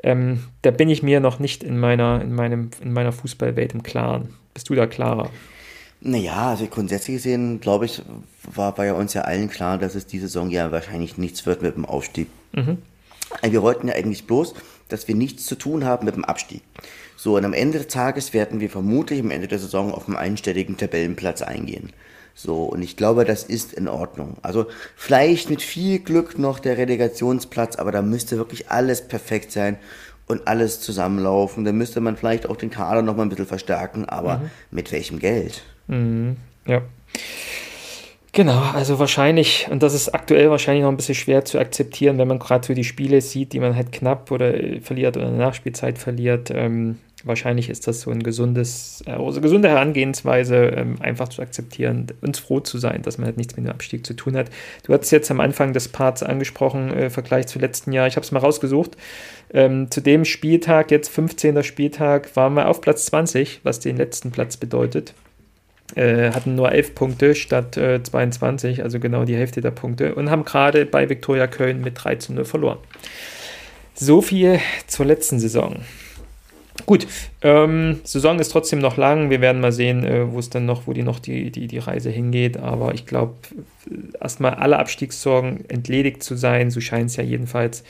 Ähm, da bin ich mir noch nicht in meiner, in meinem, in meiner Fußballwelt im Klaren. Bist du da klarer? Naja, also grundsätzlich gesehen, glaube ich, war bei uns ja allen klar, dass es diese Saison ja wahrscheinlich nichts wird mit dem Aufstieg. Mhm. Wir wollten ja eigentlich bloß, dass wir nichts zu tun haben mit dem Abstieg. So, und am Ende des Tages werden wir vermutlich am Ende der Saison auf einen einstelligen Tabellenplatz eingehen. So, und ich glaube, das ist in Ordnung. Also vielleicht mit viel Glück noch der Relegationsplatz, aber da müsste wirklich alles perfekt sein und alles zusammenlaufen. Da müsste man vielleicht auch den Kader noch mal ein bisschen verstärken, aber mhm. mit welchem Geld? Mhm. Ja. Genau, also wahrscheinlich, und das ist aktuell wahrscheinlich noch ein bisschen schwer zu akzeptieren, wenn man gerade so die Spiele sieht, die man halt knapp oder verliert oder in der Nachspielzeit verliert. Ähm, wahrscheinlich ist das so ein gesundes, also gesunde Herangehensweise, ähm, einfach zu akzeptieren, uns froh zu sein, dass man halt nichts mit dem Abstieg zu tun hat. Du hast jetzt am Anfang des Parts angesprochen, äh, Vergleich zu letzten Jahr. Ich habe es mal rausgesucht. Ähm, zu dem Spieltag, jetzt 15. Spieltag, waren wir auf Platz 20, was den letzten Platz bedeutet. Äh, hatten nur 11 Punkte statt äh, 22, also genau die Hälfte der Punkte, und haben gerade bei Viktoria Köln mit 3 zu 0 verloren. So viel zur letzten Saison. Gut, ähm, Saison ist trotzdem noch lang. Wir werden mal sehen, äh, wo es dann noch, wo die noch die, die, die Reise hingeht. Aber ich glaube, erstmal alle Abstiegssorgen entledigt zu sein, so scheint es ja jedenfalls.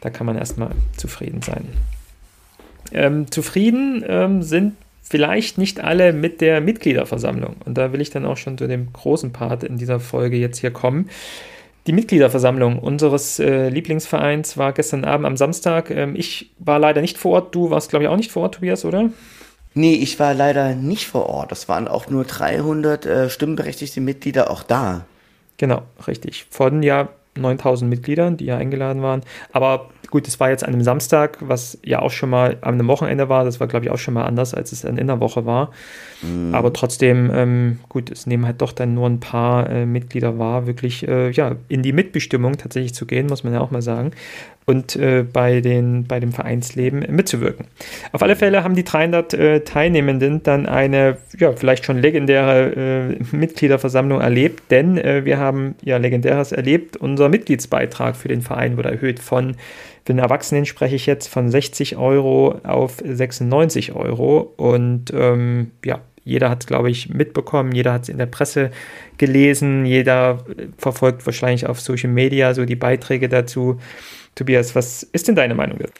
Da kann man erstmal zufrieden sein. Ähm, zufrieden ähm, sind vielleicht nicht alle mit der Mitgliederversammlung. Und da will ich dann auch schon zu dem großen Part in dieser Folge jetzt hier kommen. Die Mitgliederversammlung unseres äh, Lieblingsvereins war gestern Abend am Samstag. Ähm, ich war leider nicht vor Ort. Du warst, glaube ich, auch nicht vor Ort, Tobias, oder? Nee, ich war leider nicht vor Ort. Es waren auch nur 300 äh, stimmberechtigte Mitglieder auch da. Genau, richtig. Von ja 9000 Mitgliedern, die ja eingeladen waren. Aber Gut, das war jetzt an einem Samstag, was ja auch schon mal einem Wochenende war. Das war, glaube ich, auch schon mal anders, als es in der Woche war. Mhm. Aber trotzdem, ähm, gut, es nehmen halt doch dann nur ein paar äh, Mitglieder wahr, wirklich äh, ja, in die Mitbestimmung tatsächlich zu gehen, muss man ja auch mal sagen. Und äh, bei, den, bei dem Vereinsleben mitzuwirken. Auf alle Fälle haben die 300 äh, Teilnehmenden dann eine, ja, vielleicht schon legendäre äh, Mitgliederversammlung erlebt, denn äh, wir haben ja legendäres erlebt. Unser Mitgliedsbeitrag für den Verein wurde erhöht von für den Erwachsenen spreche ich jetzt von 60 Euro auf 96 Euro. Und ähm, ja, jeder hat es, glaube ich, mitbekommen, jeder hat es in der Presse gelesen, jeder verfolgt wahrscheinlich auf Social Media so die Beiträge dazu. Tobias, was ist denn deine Meinung dazu?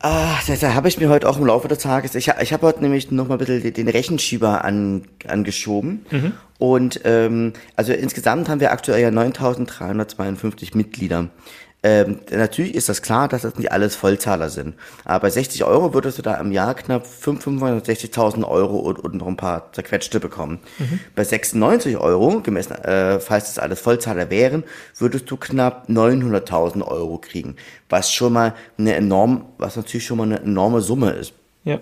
Ah, da, da habe ich mir heute auch im Laufe des Tages, ich, ich habe heute nämlich noch mal ein bisschen den Rechenschieber an, angeschoben. Mhm. Und ähm, also insgesamt haben wir aktuell ja 9.352 Mitglieder. Ähm, natürlich ist das klar, dass das nicht alles Vollzahler sind. Aber bei 60 Euro würdest du da im Jahr knapp 560.000 Euro und, und, noch ein paar zerquetschte bekommen. Mhm. Bei 96 Euro, gemessen, äh, falls das alles Vollzahler wären, würdest du knapp 900.000 Euro kriegen. Was schon mal eine enorm, was natürlich schon mal eine enorme Summe ist. Ja.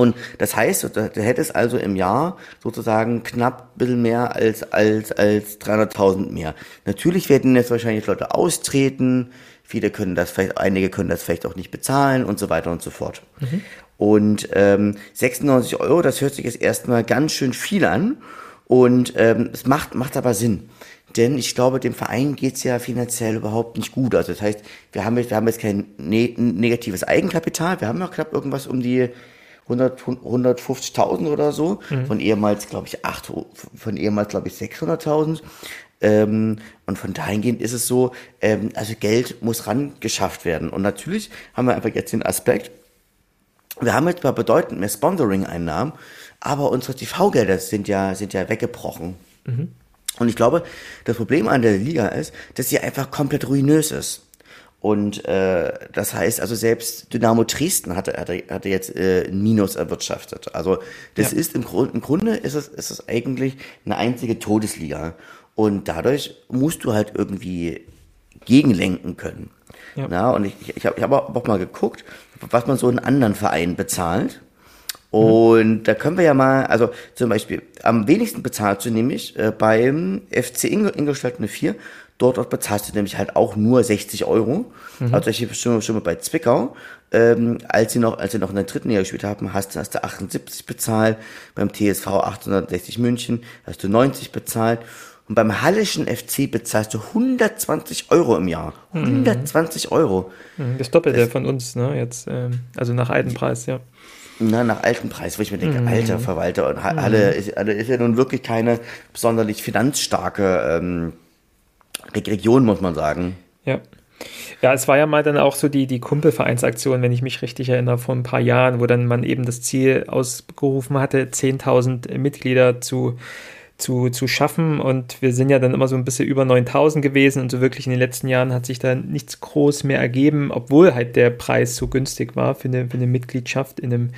Und das heißt, du hättest also im Jahr sozusagen knapp ein bisschen mehr als, als, als 300.000 mehr. Natürlich werden jetzt wahrscheinlich Leute austreten, viele können das vielleicht, einige können das vielleicht auch nicht bezahlen und so weiter und so fort. Mhm. Und ähm, 96 Euro, das hört sich jetzt erstmal ganz schön viel an und ähm, es macht, macht aber Sinn. Denn ich glaube, dem Verein geht's ja finanziell überhaupt nicht gut. Also das heißt, wir haben jetzt, wir haben jetzt kein ne negatives Eigenkapital, wir haben noch knapp irgendwas um die 150.000 oder so, mhm. von ehemals, glaube ich, 8, von ehemals, glaube ich, 600.000. Ähm, und von dahingehend ist es so, ähm, also Geld muss ran geschafft werden. Und natürlich haben wir einfach jetzt den Aspekt, Wir haben jetzt mal bedeutend mehr Sponsoring-Einnahmen, aber unsere TV-Gelder sind ja, sind ja weggebrochen. Mhm. Und ich glaube, das Problem an der Liga ist, dass sie einfach komplett ruinös ist. Und äh, das heißt also selbst Dynamo Dresden hatte, hatte, hatte jetzt äh, Minus erwirtschaftet. Also das ja. ist im, Grund, im Grunde ist es, ist es eigentlich eine einzige Todesliga. Und dadurch musst du halt irgendwie gegenlenken können. Ja. Na, und ich, ich habe ich hab auch mal geguckt, was man so in anderen Vereinen bezahlt. Und mhm. da können wir ja mal, also zum Beispiel, am wenigsten bezahlst du nämlich äh, beim FC Ingolstadt 04 Dort, dort bezahlst du nämlich halt auch nur 60 Euro. Mhm. Also ich schon, schon mal bei Zwickau, ähm, als sie noch, als sie noch in der dritten Jahr gespielt haben, hast, hast du 78 bezahlt, beim TSV 860 München hast du 90 bezahlt und beim Hallischen FC bezahlst du 120 Euro im Jahr. 120 mhm. Euro. Mhm, das Doppelte das, von uns, ne? Jetzt, ähm, also nach alten Preis, ja. Na, nach alten Preis, wo ich mir denke, mhm. alter Verwalter und Halle, mhm. ist, Halle ist ja nun wirklich keine besonders finanzstarke ähm, Region, muss man sagen. Ja. Ja, es war ja mal dann auch so die, die Kumpelvereinsaktion, wenn ich mich richtig erinnere, vor ein paar Jahren, wo dann man eben das Ziel ausgerufen hatte, 10.000 Mitglieder zu zu, zu schaffen. Und wir sind ja dann immer so ein bisschen über 9000 gewesen und so wirklich in den letzten Jahren hat sich da nichts groß mehr ergeben, obwohl halt der Preis so günstig war für eine, für eine Mitgliedschaft in einem,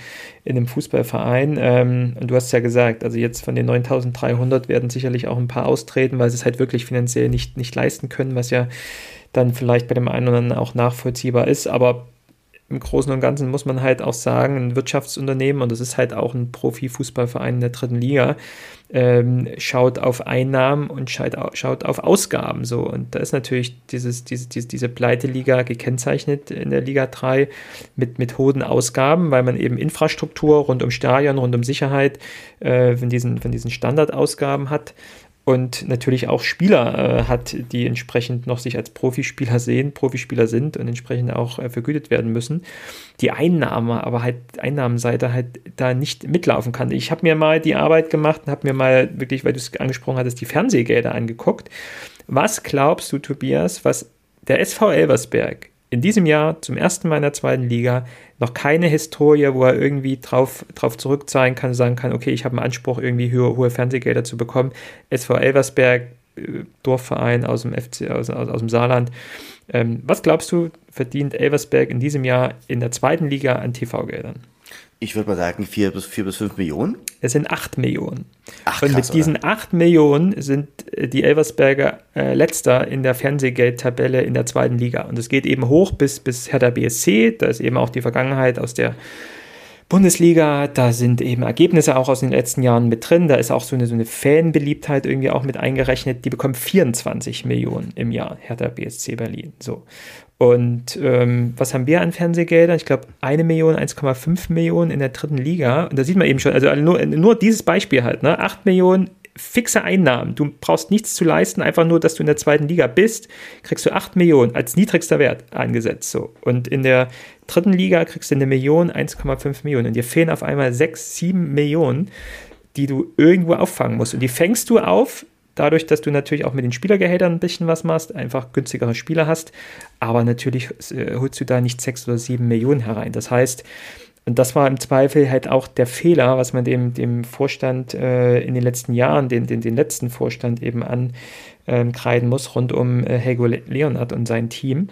in einem Fußballverein. Ähm, und du hast ja gesagt, also jetzt von den 9300 werden sicherlich auch ein paar austreten, weil sie es halt wirklich finanziell nicht, nicht leisten können, was ja dann vielleicht bei dem einen oder anderen auch nachvollziehbar ist. Aber im Großen und Ganzen muss man halt auch sagen, ein Wirtschaftsunternehmen, und das ist halt auch ein Profifußballverein in der dritten Liga, ähm, schaut auf Einnahmen und schaut, schaut auf Ausgaben so. Und da ist natürlich dieses, diese, diese, diese Pleiteliga gekennzeichnet in der Liga 3 mit, mit hohen Ausgaben, weil man eben Infrastruktur rund um Stadion, rund um Sicherheit äh, von, diesen, von diesen Standardausgaben hat und natürlich auch Spieler äh, hat, die entsprechend noch sich als Profispieler sehen, Profispieler sind und entsprechend auch äh, vergütet werden müssen. Die Einnahme, aber halt Einnahmenseite halt da nicht mitlaufen kann. Ich habe mir mal die Arbeit gemacht und habe mir mal wirklich, weil du es angesprochen hattest, die Fernsehgelder angeguckt. Was glaubst du, Tobias, was der SV Elversberg in diesem Jahr zum ersten Mal in der zweiten Liga noch keine Historie, wo er irgendwie drauf, drauf zurückzahlen kann, sagen kann, okay, ich habe einen Anspruch, irgendwie hohe, hohe Fernsehgelder zu bekommen. SV Elversberg, äh, Dorfverein aus dem FC, aus, aus, aus dem Saarland. Ähm, was glaubst du, verdient Elversberg in diesem Jahr in der zweiten Liga an TV-Geldern? Ich würde mal sagen, vier bis, vier bis fünf Millionen. Es sind acht Millionen. Ach, und mit diesen acht Millionen sind äh, die Elversberger äh, letzter in der Fernsehgeldtabelle in der zweiten Liga. Und es geht eben hoch bis, bis Hertha BSC. Da ist eben auch die Vergangenheit aus der Bundesliga. Da sind eben Ergebnisse auch aus den letzten Jahren mit drin. Da ist auch so eine, so eine Fanbeliebtheit irgendwie auch mit eingerechnet. Die bekommen 24 Millionen im Jahr, Hertha BSC Berlin. So. Und ähm, was haben wir an Fernsehgeldern? Ich glaube, eine Million, 1,5 Millionen in der dritten Liga. Und da sieht man eben schon, also nur, nur dieses Beispiel halt, ne? 8 Millionen fixe Einnahmen. Du brauchst nichts zu leisten, einfach nur, dass du in der zweiten Liga bist, kriegst du 8 Millionen als niedrigster Wert angesetzt. So. Und in der dritten Liga kriegst du eine Million, 1,5 Millionen. Und dir fehlen auf einmal 6, 7 Millionen, die du irgendwo auffangen musst. Und die fängst du auf dadurch, dass du natürlich auch mit den Spielergehältern ein bisschen was machst, einfach günstigere Spieler hast, aber natürlich äh, holst du da nicht sechs oder sieben Millionen herein. Das heißt, und das war im Zweifel halt auch der Fehler, was man dem, dem Vorstand äh, in den letzten Jahren, den, den, den letzten Vorstand eben ankreiden muss, rund um äh, Helgo Leonard und sein Team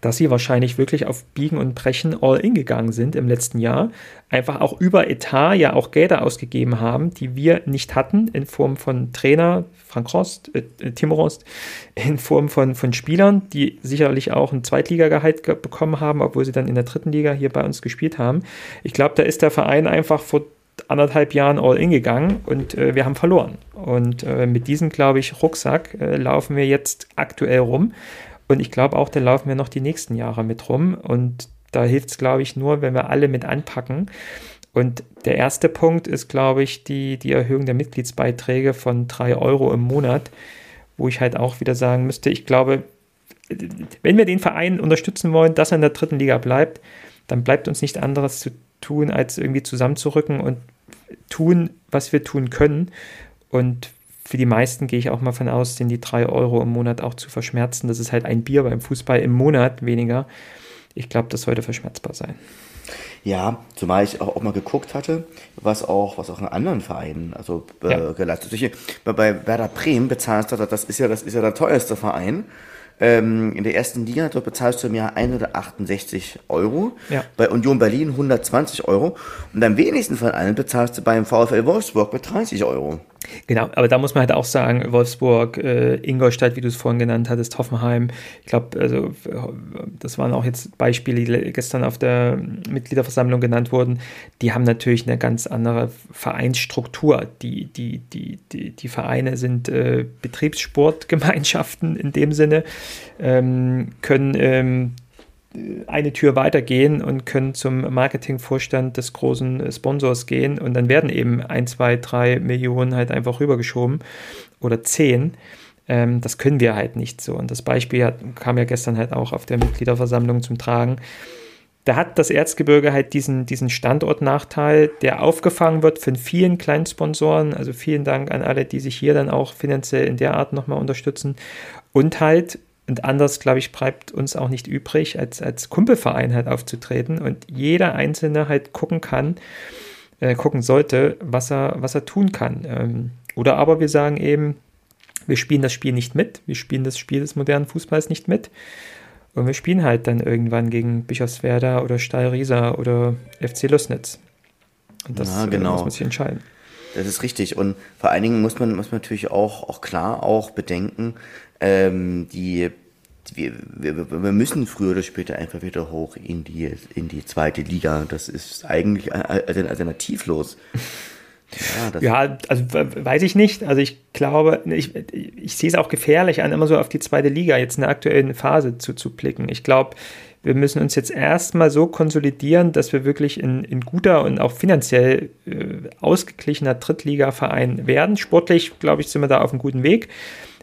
dass sie wahrscheinlich wirklich auf Biegen und Brechen all in gegangen sind im letzten Jahr, einfach auch über Etat ja auch Gelder ausgegeben haben, die wir nicht hatten, in Form von Trainer, Frank Rost, äh, Timo Rost, in Form von, von Spielern, die sicherlich auch ein Zweitligagehalt bekommen haben, obwohl sie dann in der dritten Liga hier bei uns gespielt haben. Ich glaube, da ist der Verein einfach vor anderthalb Jahren all in gegangen und äh, wir haben verloren. Und äh, mit diesem, glaube ich, Rucksack äh, laufen wir jetzt aktuell rum und ich glaube auch, da laufen wir noch die nächsten Jahre mit rum. Und da hilft es, glaube ich, nur, wenn wir alle mit anpacken. Und der erste Punkt ist, glaube ich, die, die Erhöhung der Mitgliedsbeiträge von drei Euro im Monat, wo ich halt auch wieder sagen müsste, ich glaube, wenn wir den Verein unterstützen wollen, dass er in der dritten Liga bleibt, dann bleibt uns nichts anderes zu tun, als irgendwie zusammenzurücken und tun, was wir tun können. Und für die meisten gehe ich auch mal von aus, sind die drei Euro im Monat auch zu verschmerzen. Das ist halt ein Bier beim Fußball im Monat weniger. Ich glaube, das sollte verschmerzbar sein. Ja, zumal ich auch, auch mal geguckt hatte, was auch, was auch in anderen Vereinen also äh, ja. geleistet wird. Bei Werder Bremen bezahlst du, das ist ja, das ist ja der teuerste Verein. Ähm, in der ersten Liga, dort bezahlst du im Jahr 168 Euro. Ja. Bei Union Berlin 120 Euro. Und am wenigsten von allen bezahlst du beim VfL Wolfsburg mit 30 Euro. Genau, aber da muss man halt auch sagen, Wolfsburg, äh, Ingolstadt, wie du es vorhin genannt hattest, Hoffenheim, ich glaube, also das waren auch jetzt Beispiele, die gestern auf der Mitgliederversammlung genannt wurden, die haben natürlich eine ganz andere Vereinsstruktur. Die, die, die, die, die Vereine sind äh, Betriebssportgemeinschaften in dem Sinne, ähm, können ähm, eine Tür weitergehen und können zum Marketingvorstand des großen Sponsors gehen und dann werden eben ein, zwei, drei Millionen halt einfach rübergeschoben oder zehn. Ähm, das können wir halt nicht so. Und das Beispiel hat, kam ja gestern halt auch auf der Mitgliederversammlung zum Tragen. Da hat das Erzgebirge halt diesen, diesen Standortnachteil, der aufgefangen wird von vielen kleinen Sponsoren. Also vielen Dank an alle, die sich hier dann auch finanziell in der Art nochmal unterstützen. Und halt und anders, glaube ich, bleibt uns auch nicht übrig, als, als Kumpelverein halt aufzutreten und jeder Einzelne halt gucken kann, äh, gucken sollte, was er, was er tun kann. Ähm, oder aber wir sagen eben, wir spielen das Spiel nicht mit, wir spielen das Spiel des modernen Fußballs nicht mit. Und wir spielen halt dann irgendwann gegen Bischofswerda oder Stahl Riesa oder FC Lösnitz. Und das ja, genau. muss man sich entscheiden. Das ist richtig. Und vor allen Dingen muss man, muss man natürlich auch, auch klar auch bedenken, ähm, die, wir, wir, wir müssen früher oder später einfach wieder hoch in die, in die zweite Liga. Das ist eigentlich alternativlos. Ja, ja, also weiß ich nicht. Also ich glaube, ich, ich sehe es auch gefährlich an, immer so auf die zweite Liga jetzt in der aktuellen Phase zuzublicken. Ich glaube, wir müssen uns jetzt erstmal so konsolidieren, dass wir wirklich in, in guter und auch finanziell äh, ausgeglichener Drittliga-Verein werden. Sportlich, glaube ich, sind wir da auf einem guten Weg.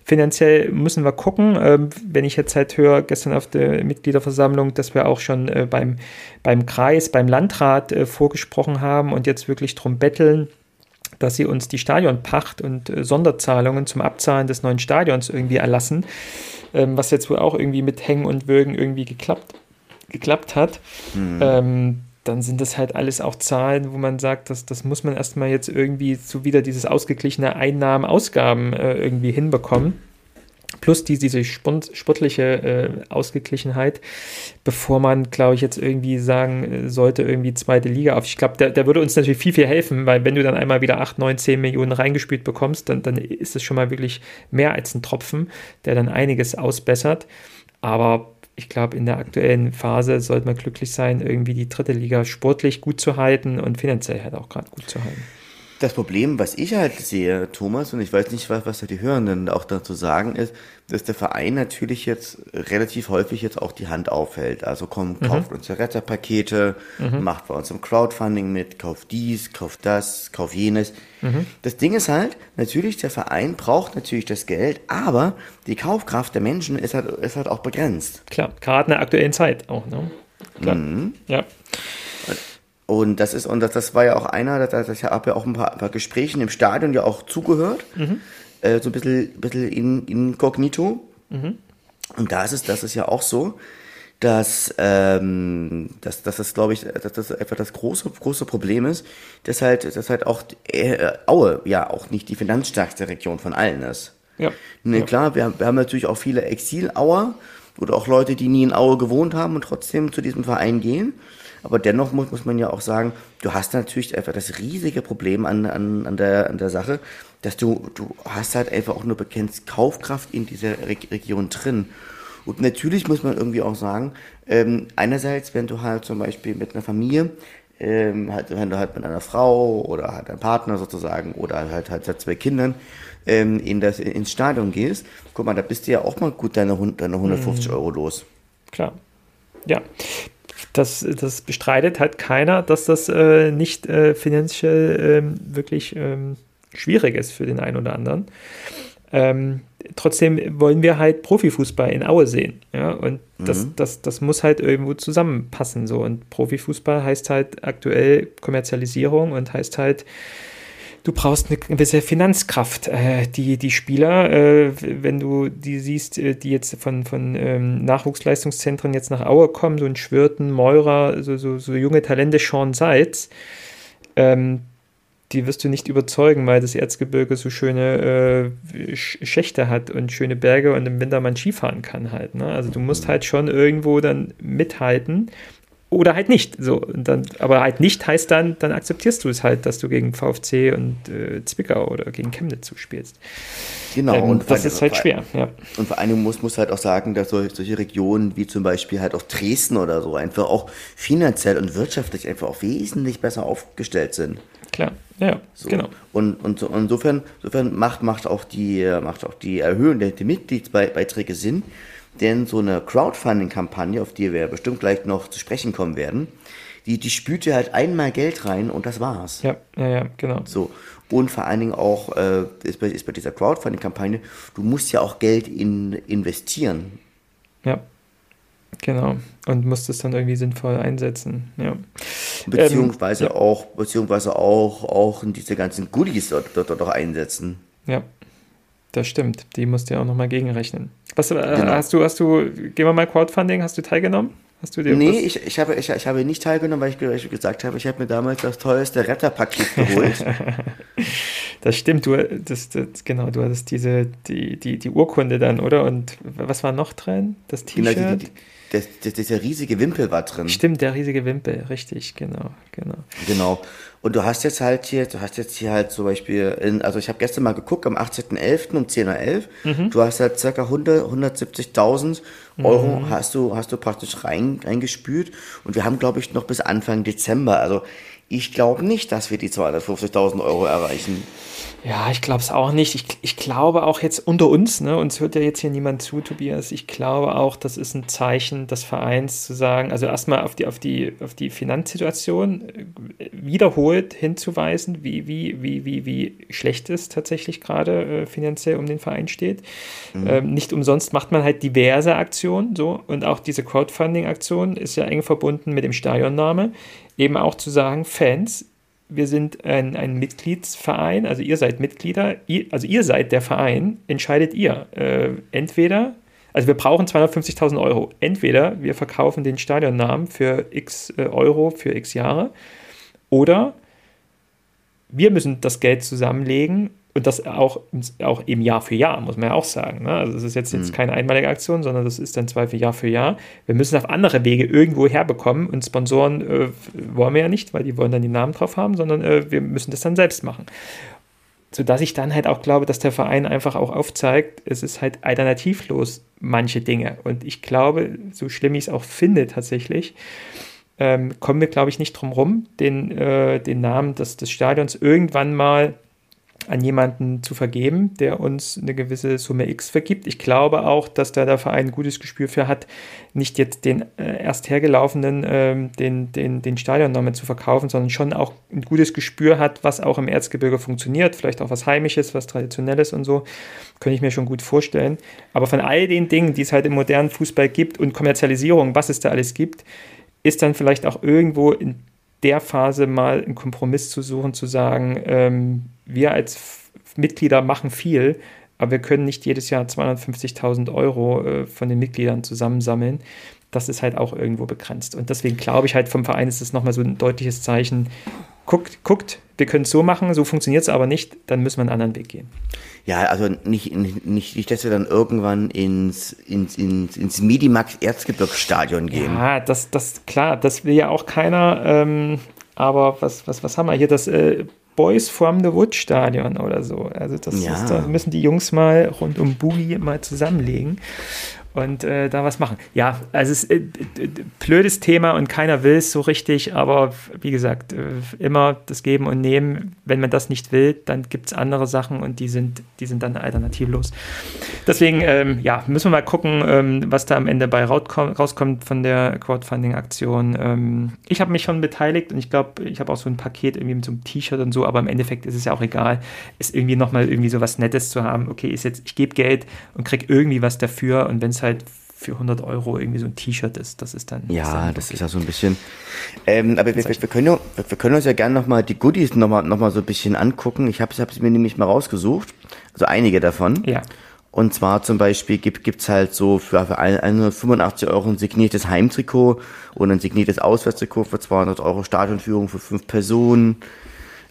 Finanziell müssen wir gucken. Ähm, wenn ich jetzt halt höre, gestern auf der Mitgliederversammlung, dass wir auch schon äh, beim, beim Kreis, beim Landrat äh, vorgesprochen haben und jetzt wirklich drum betteln, dass sie uns die Stadionpacht und äh, Sonderzahlungen zum Abzahlen des neuen Stadions irgendwie erlassen, ähm, was jetzt wohl auch irgendwie mit Hängen und Würgen irgendwie geklappt, geklappt hat. Mhm. Ähm, dann sind das halt alles auch Zahlen, wo man sagt, dass, das muss man erstmal jetzt irgendwie so wieder dieses ausgeglichene Einnahmen-Ausgaben äh, irgendwie hinbekommen. Plus die, diese sportliche äh, Ausgeglichenheit, bevor man, glaube ich, jetzt irgendwie sagen äh, sollte, irgendwie zweite Liga auf. Ich glaube, der, der würde uns natürlich viel, viel helfen, weil wenn du dann einmal wieder 8, 9, 10 Millionen reingespielt bekommst, dann, dann ist es schon mal wirklich mehr als ein Tropfen, der dann einiges ausbessert. Aber ich glaube, in der aktuellen Phase sollte man glücklich sein, irgendwie die dritte Liga sportlich gut zu halten und finanziell halt auch gerade gut zu halten. Das Problem, was ich halt sehe, Thomas, und ich weiß nicht, was, was die Hörenden auch dazu sagen, ist, dass der Verein natürlich jetzt relativ häufig jetzt auch die Hand aufhält. Also kommt, mhm. kauft uns Retterpakete, mhm. macht bei uns im Crowdfunding mit, kauft dies, kauft das, kauft jenes. Mhm. Das Ding ist halt, natürlich, der Verein braucht natürlich das Geld, aber die Kaufkraft der Menschen ist halt, ist halt auch begrenzt. Klar, gerade in der aktuellen Zeit auch, ne? Klar. Mhm. Ja. Und das ist, und das, das war ja auch einer, das, das habe ja auch ein paar, ein paar Gesprächen im Stadion ja auch zugehört. Mhm. Äh, so ein bisschen, bisschen in, inkognito. Mhm. Und da ist es, das ist ja auch so, dass, ähm, dass, dass das, glaube ich, dass das einfach das große, große Problem ist, dass halt, dass halt auch äh, Aue ja auch nicht die finanzstärkste Region von allen ist. Ja. Ne, ja. Klar, wir, wir haben natürlich auch viele Exil-Auer oder auch Leute, die nie in Aue gewohnt haben und trotzdem zu diesem Verein gehen. Aber dennoch muss, muss man ja auch sagen, du hast natürlich einfach das riesige Problem an, an, an, der, an der Sache, dass du, du hast halt einfach auch nur begrenzt Kaufkraft in dieser Re Region drin. Und natürlich muss man irgendwie auch sagen, ähm, einerseits, wenn du halt zum Beispiel mit einer Familie, ähm, halt, wenn du halt mit einer Frau oder halt einem Partner sozusagen oder halt halt seit zwei Kindern ähm, in das, ins Stadion gehst, guck mal, da bist du ja auch mal gut deine, deine 150 mhm. Euro los. Klar. Ja, das, das bestreitet halt keiner, dass das äh, nicht äh, finanziell äh, wirklich ähm, schwierig ist für den einen oder anderen. Ähm, trotzdem wollen wir halt Profifußball in Aue sehen. Ja? Und das, mhm. das, das muss halt irgendwo zusammenpassen. So. Und Profifußball heißt halt aktuell Kommerzialisierung und heißt halt du brauchst eine gewisse Finanzkraft. Äh, die, die Spieler, äh, wenn du die siehst, äh, die jetzt von, von ähm, Nachwuchsleistungszentren jetzt nach Aue kommen, so ein Schwirten, Meurer, so, so, so junge Talente, Sean Seitz, ähm, die wirst du nicht überzeugen, weil das Erzgebirge so schöne äh, Schächte hat und schöne Berge und im Winter man Skifahren kann halt. Ne? Also du musst halt schon irgendwo dann mithalten oder halt nicht. So, und dann, aber halt nicht heißt dann, dann akzeptierst du es halt, dass du gegen VfC und äh, Zwickau oder gegen Chemnitz zuspielst. Genau, ähm, und das ist halt schwer. Ja. Und vor allem muss, muss halt auch sagen, dass solche, solche Regionen wie zum Beispiel halt auch Dresden oder so einfach auch finanziell und wirtschaftlich einfach auch wesentlich besser aufgestellt sind. Klar, ja, So. genau. Und, und so, insofern, insofern macht, macht, auch die, macht auch die Erhöhung der, der Mitgliedsbeiträge Sinn, denn so eine Crowdfunding-Kampagne, auf die wir bestimmt gleich noch zu sprechen kommen werden, die, die spült dir halt einmal Geld rein und das war's. Ja, ja, ja, genau. So. Und vor allen Dingen auch äh, ist, bei, ist bei dieser Crowdfunding-Kampagne, du musst ja auch Geld in, investieren. Ja, genau. Und musst es dann irgendwie sinnvoll einsetzen. Ja. Beziehungsweise Ähm, ja. auch, beziehungsweise auch, auch in diese ganzen Goodies dort, dort, dort auch einsetzen. Ja, das stimmt. Die musst du ja auch nochmal gegenrechnen. Was äh, Genau. hast du, hast du, gehen wir mal Crowdfunding, hast du teilgenommen? Hast du dir Nee, ich, ich, habe, ich, ich habe nicht teilgenommen, weil ich, gesagt habe, ich habe mir damals das teuerste Retterpaket geholt. Das stimmt, du, das, das, genau, du hattest diese, die, die, die Urkunde dann, oder? Und was war noch drin? Das genau, T-Shirt? die, die, das, das, dieser riesige Wimpel war drin. Stimmt, der riesige Wimpel, richtig, genau, genau. Genau. Und du hast jetzt halt hier, du hast jetzt hier halt zum Beispiel, in, also ich habe gestern mal geguckt, am 18.11. um 10.11 Uhr, du hast halt circa 100, 170.000 Euro hast du, hast du praktisch rein, reingespült und wir haben, glaube ich, noch bis Anfang Dezember, also ich glaube nicht, dass wir die 250.000 Euro erreichen. Ja, ich glaube es auch nicht. Ich, ich glaube auch jetzt unter uns, ne, uns hört ja jetzt hier niemand zu, Tobias. Ich glaube auch, das ist ein Zeichen des Vereins zu sagen, also erstmal auf die, auf die, auf die Finanzsituation äh, wiederholt hinzuweisen, wie, wie, wie, wie, wie schlecht es tatsächlich gerade äh, finanziell um den Verein steht. Ähm, nicht umsonst macht man halt diverse Aktionen, so, und auch diese Crowdfunding-Aktion ist ja eng verbunden mit dem Stadionname. Eben auch zu sagen, Fans, wir sind ein, ein Mitgliedsverein, also ihr seid Mitglieder, ihr, also ihr seid der Verein, entscheidet ihr. Äh, entweder, also wir brauchen 250.000 Euro. Entweder wir verkaufen den Stadionnamen für x äh, Euro für x Jahre oder wir müssen das Geld zusammenlegen und das auch, auch eben Jahr für Jahr, muss man ja auch sagen. Ne? Also es ist jetzt, jetzt keine einmalige Aktion, sondern das ist dann Zweifel Jahr für Jahr. Wir müssen auf andere Wege irgendwo herbekommen und Sponsoren äh, wollen wir ja nicht, weil die wollen dann die Namen drauf haben, sondern äh, wir müssen das dann selbst machen. Sodass ich dann halt auch glaube, dass der Verein einfach auch aufzeigt, es ist halt alternativlos manche Dinge. Und ich glaube, so schlimm ich es auch finde tatsächlich, ähm, kommen wir, glaube ich, nicht drum rum, den, äh, den Namen des, des Stadions irgendwann mal an jemanden zu vergeben, der uns eine gewisse Summe X vergibt. Ich glaube auch, dass da der Verein ein gutes Gespür für hat, nicht jetzt den äh, erst hergelaufenen, ähm, den, den, den Stadionnamen zu verkaufen, sondern schon auch ein gutes Gespür hat, was auch im Erzgebirge funktioniert, vielleicht auch was Heimisches, was Traditionelles und so, könnte ich mir schon gut vorstellen. Aber von all den Dingen, die es halt im modernen Fußball gibt und Kommerzialisierung, was es da alles gibt, ist dann vielleicht auch irgendwo in der Phase mal einen Kompromiss zu suchen, zu sagen, ähm, wir als Mitglieder machen viel, aber wir können nicht jedes Jahr 250.000 Euro äh, von den Mitgliedern zusammensammeln. Das ist halt auch irgendwo begrenzt. Und deswegen glaube ich halt vom Verein ist es nochmal so ein deutliches Zeichen. Guckt, guckt, wir können es so machen, so funktioniert es aber nicht, dann müssen wir einen anderen Weg gehen. Ja, also nicht, nicht, nicht dass wir dann irgendwann ins, ins, ins, ins Medimax Erzgebirgsstadion gehen. Ja, das, das, klar, das will ja auch keiner. Ähm, aber was, was, was haben wir hier? Das äh, Boys from the Wood Stadion oder so. Also das Ja. ist, da müssen die Jungs mal rund um Boogie mal zusammenlegen und äh, da was machen. Ja, also es ist äh, äh, blödes Thema und keiner will es so richtig, aber wie gesagt, äh, immer das Geben und Nehmen. Wenn man das nicht will, dann gibt es andere Sachen und die sind, die sind dann alternativlos. Deswegen, ähm, ja, müssen wir mal gucken, ähm, was da am Ende bei rauskommt, von der Crowdfunding-Aktion. Ähm, ich habe mich schon beteiligt und ich glaube, ich habe auch so ein Paket irgendwie mit so einem T-Shirt und so, aber im Endeffekt ist es ja auch egal, ist irgendwie nochmal irgendwie so was Nettes zu haben. Okay, ist jetzt, ich gebe Geld und kriege irgendwie was dafür und wenn es halt für 100 Euro irgendwie so ein T-Shirt ist. Das ist dann. Ja, ist dann das okay. ist ja so ein bisschen. Ähm, aber wir, wir, wir, können, wir, wir können uns ja gerne nochmal die Goodies nochmal noch mal so ein bisschen angucken. Ich habe es mir nämlich mal rausgesucht. Also einige davon. Ja. Und zwar zum Beispiel gibt gibt's halt so für, für 185 Euro ein signiertes Heimtrikot und ein signiertes Auswärtstrikot für 200 Euro Stadionführung für fünf Personen.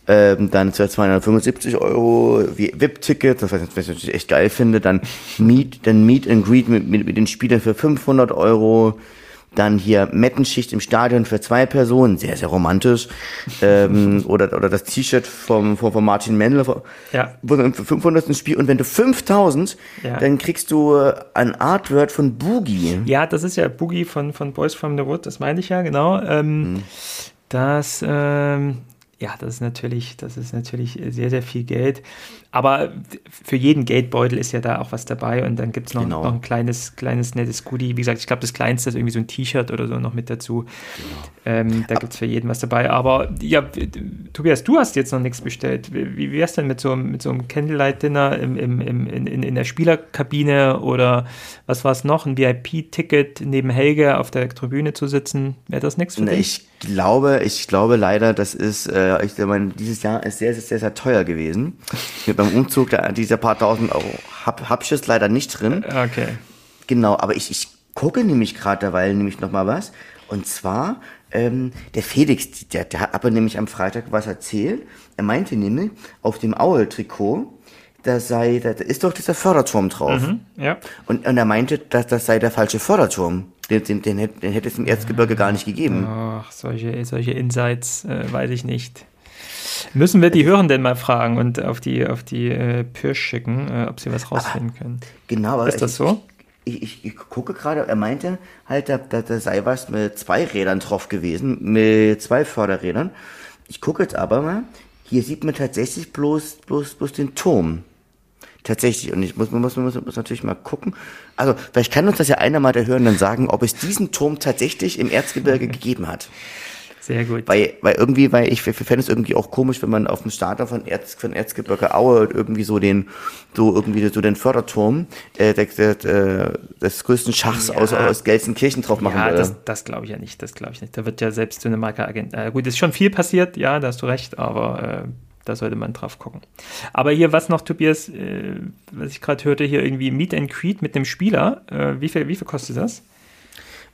Ähm, dann für 275 Euro VIP-Ticket, das was ich natürlich echt geil finde. Dann Meet, dann Meet and Greet mit, mit, mit den Spielern für 500 Euro. Dann hier Mettenschicht im Stadion für zwei Personen, sehr, sehr romantisch. ähm, oder, oder das T-Shirt vom, vom, vom Martin Mendel für, Ja. für 500. Spiel. Und wenn du 5000, Ja. dann kriegst du äh, ein Artwork von Boogie. Ja, das ist ja Boogie von, von Boys from the Wood, das meine ich ja, genau. Ähm, Mhm. Das, ähm, ja, das ist natürlich, das ist natürlich sehr, sehr viel Geld. Aber für jeden Geldbeutel ist ja da auch was dabei und dann gibt es noch, Genau. noch ein kleines, kleines nettes Goodie. Wie gesagt, ich glaube, das kleinste ist irgendwie so ein T-Shirt oder so noch mit dazu. Ähm, da gibt es für jeden was dabei. Aber ja, Tobias, du hast jetzt noch nichts bestellt. Wie, wär's denn mit so, einem- mit so einem Candlelight-Dinner im, im, im, in, in der Spielerkabine oder was war es noch? Ein VIP-Ticket neben Helge auf der Tribüne zu sitzen? Wäre das nichts für Ne, dich? Ich glaube, ich glaube leider, das ist, äh, ich meine, dieses Jahr ist sehr, sehr, sehr, sehr teuer gewesen. Beim Umzug, da, dieser paar tausend Euro hab, hab ich es leider nicht drin. Okay. Genau, aber ich, ich gucke nämlich gerade derweil nämlich noch mal was. Und zwar, ähm, der Felix, der, der hat aber nämlich am Freitag was erzählt. Er meinte nämlich, auf dem Aue-Trikot, da sei, da ist doch dieser Förderturm drauf. Ja. Und, und er meinte, dass das sei der falsche Förderturm. Den, den, den, hätte- den hätte es im Erzgebirge gar nicht gegeben. Ach, solche, solche Insights äh, weiß ich nicht. Müssen wir die Hörenden mal fragen und auf die, auf die äh, Pirsch schicken, äh, ob sie was rausfinden können. Genau, aber Ist das ich, so? Ich, ich, ich gucke gerade, er meinte halt, da, da, da sei was mit zwei Rädern drauf gewesen, mit zwei Förderrädern. Ich gucke jetzt aber mal, hier sieht man tatsächlich bloß, bloß, bloß den Turm. Tatsächlich, und ich muss, muss, muss, muss natürlich mal gucken. Also, vielleicht kann uns das ja einer mal der Hörenden sagen, ob es diesen Turm tatsächlich im Erzgebirge gegeben hat. Sehr gut. Weil, weil irgendwie, weil ich fände es irgendwie auch komisch, wenn man auf dem Starter von, Erz, von Erzgebirge Aue irgendwie so den, so irgendwie so den Förderturm äh, der, der, der, des größten Schachs Ja. aus, aus Gelsenkirchen drauf machen ja, würde. das, das glaube ich ja nicht. Das glaube ich nicht. Da wird ja selbst so eine Marke Agent. Äh, gut, ist schon viel passiert, ja, da hast du recht, aber äh, da sollte man drauf gucken. Aber hier, was noch, Tobias, äh, was ich gerade hörte, hier irgendwie Meet and Greet mit dem Spieler. Äh, wie, viel, wie viel kostet das?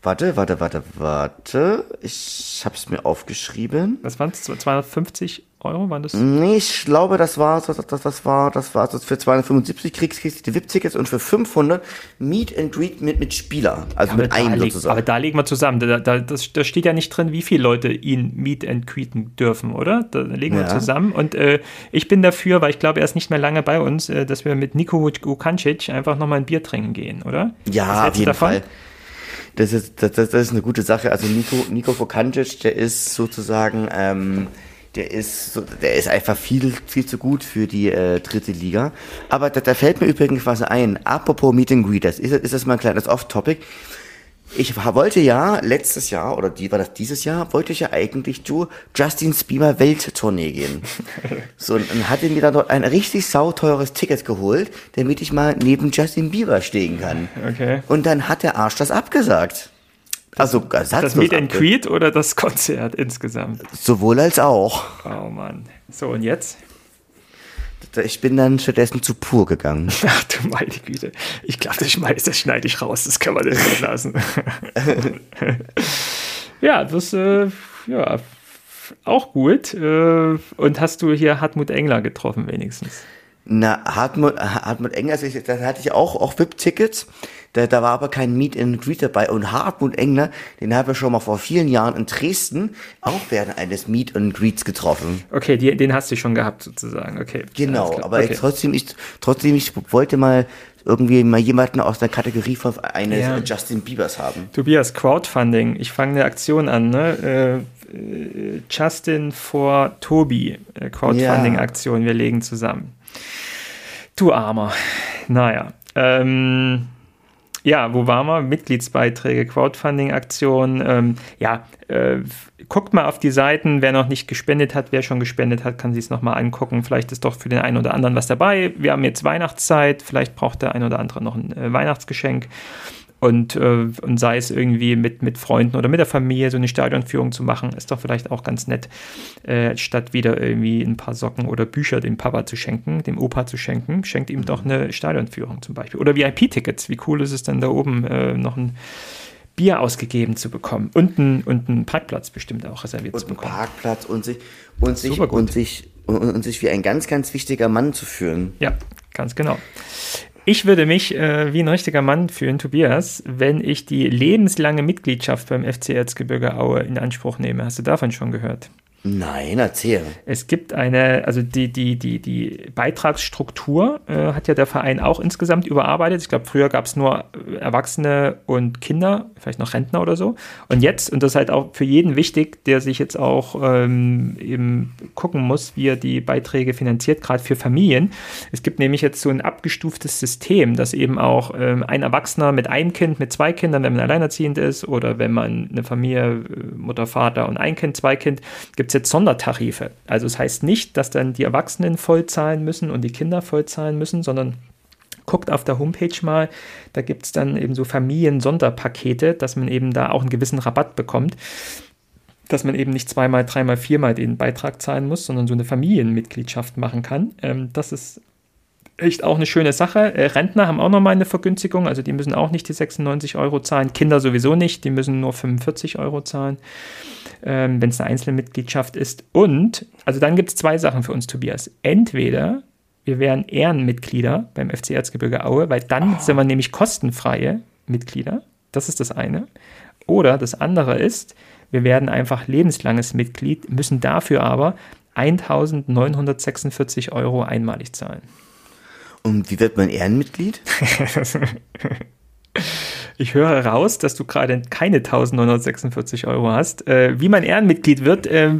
Warte, warte, warte, warte. Ich habe es mir aufgeschrieben. Was waren es? 250 Euro waren das? Nee, ich glaube, das war, das, das, das war, das war, so für 275 kriegst, kriegst du die VIP-Tickets und für 500 Meet and Greet mit, mit Spieler. Also mit da einem leg- sozusagen. aber da legen wir zusammen. Da, da, das, da steht ja nicht drin, wie viele Leute ihn meet and greeten dürfen, oder? Da legen wir Ja. zusammen. Und äh, ich bin dafür, weil ich glaube, er ist nicht mehr lange bei uns, äh, dass wir mit Nico Vukancic einfach nochmal ein Bier trinken gehen, oder? Ja, auf jeden davon? Fall. Das ist, das, das das ist eine gute Sache. Also Nico, Nico Vokancic, der ist sozusagen, ähm, der ist, so, der ist einfach viel, viel zu gut für die äh, dritte Liga. Aber da, da fällt mir übrigens was ein. Apropos Meet and Greet, das ist, ist das mal ein kleines Off-Topic. Ich wollte ja letztes Jahr, oder die war das dieses Jahr, wollte ich ja eigentlich zu Justin Bieber Welttournee gehen. so, und und hatte mir dann dort ein richtig sauteures Ticket geholt, damit ich mal neben Justin Bieber stehen kann. Okay. Und dann hat der Arsch das abgesagt. Also ersatzlos Das Meet and Greet oder das Konzert insgesamt? Sowohl als auch. Oh Mann. So, und jetzt? Ich bin dann stattdessen zu Pur gegangen. Ach du meine Güte. Ich glaube, das, das schneide ich raus. Das kann man nicht lassen. ja, das äh, ja, auch gut. Äh, und hast du hier Hartmut Engler getroffen wenigstens? Na, Hartmut, Hartmut Engler, also ich, da hatte ich auch, auch VIP-Tickets. Da, da war aber kein Meet and Greet dabei. Und Hartmut Engler, den habe ich schon mal vor vielen Jahren in Dresden auch während eines Meet and Greets getroffen. Okay, die, den hast du schon gehabt sozusagen. Okay. Genau, aber okay. ich, trotzdem, ich, trotzdem, ich wollte mal irgendwie mal jemanden aus der Kategorie von eines Ja. Justin Biebers haben. Tobias, Crowdfunding. Ich fange eine Aktion an, ne? Äh, äh, Justin for Tobi. Äh, Crowdfunding-Aktion. Wir legen zusammen. Du Armer. Naja. Ähm, ja, wo waren wir? Mitgliedsbeiträge, Crowdfunding-Aktion. Ähm, ja, äh, guckt mal auf die Seiten. Wer noch nicht gespendet hat, wer schon gespendet hat, kann sich es nochmal angucken. Vielleicht ist doch für den einen oder anderen was dabei. Wir haben jetzt Weihnachtszeit. Vielleicht braucht der ein oder andere noch ein äh, Weihnachtsgeschenk. Und, äh, und sei es irgendwie mit, mit Freunden oder mit der Familie so eine Stadionführung zu machen, ist doch vielleicht auch ganz nett, äh, statt wieder irgendwie ein paar Socken oder Bücher dem Papa zu schenken, dem Opa zu schenken, schenkt ihm doch eine Stadionführung zum Beispiel. Oder VIP-Tickets. Wie cool ist es denn da oben äh, noch ein Bier ausgegeben zu bekommen und einen, und einen Parkplatz bestimmt auch reserviert und zu bekommen. Parkplatz und sich und sich und sich und, und, sich wie ein ganz ganz wichtiger Mann zu fühlen. Ja, ganz genau. Ich würde mich äh, wie ein richtiger Mann fühlen, Tobias, wenn ich die lebenslange Mitgliedschaft beim FC Erzgebirge Aue in Anspruch nehme. Hast du davon schon gehört? Nein, erzähl. Es gibt eine, also die, die, die, die Beitragsstruktur äh, hat ja der Verein auch insgesamt überarbeitet. Ich glaube, früher gab es nur Erwachsene und Kinder, vielleicht noch Rentner oder so. Und jetzt, und das ist halt auch für jeden wichtig, der sich jetzt auch ähm, eben gucken muss, wie er die Beiträge finanziert, gerade für Familien. Es gibt nämlich jetzt so ein abgestuftes System, dass eben auch ähm, ein Erwachsener mit einem Kind, mit zwei Kindern, wenn man alleinerziehend ist, oder wenn man eine Familie, äh, Mutter, Vater und ein Kind, zwei Kind, gibt es jetzt Sondertarife. Also es das heißt nicht, dass dann die Erwachsenen voll zahlen müssen und die Kinder voll zahlen müssen, sondern guckt auf der Homepage mal, da gibt es dann eben so Familien-Sonderpakete, dass man eben da auch einen gewissen Rabatt bekommt. Dass man eben nicht zweimal, dreimal, viermal den Beitrag zahlen muss, sondern so eine Familienmitgliedschaft machen kann. Ähm, das ist echt auch eine schöne Sache. Äh, Rentner haben auch nochmal eine Vergünstigung, also die müssen auch nicht die 96 Euro zahlen. Kinder sowieso nicht, die müssen nur 45 Euro zahlen ähm, wenn es eine einzelne Mitgliedschaft ist. Und, also dann gibt es zwei Sachen für uns, Tobias. Entweder wir wären Ehrenmitglieder beim FC Erzgebirge Aue, weil dann oh. sind wir nämlich kostenfreie Mitglieder. Das ist das eine. Oder das andere ist, wir werden einfach lebenslanges Mitglied, müssen dafür aber 1946 Euro einmalig zahlen. Und wie wird man Ehrenmitglied? Ich höre raus, dass du gerade keine 1946 Euro hast. Äh, wie man Ehrenmitglied wird, äh,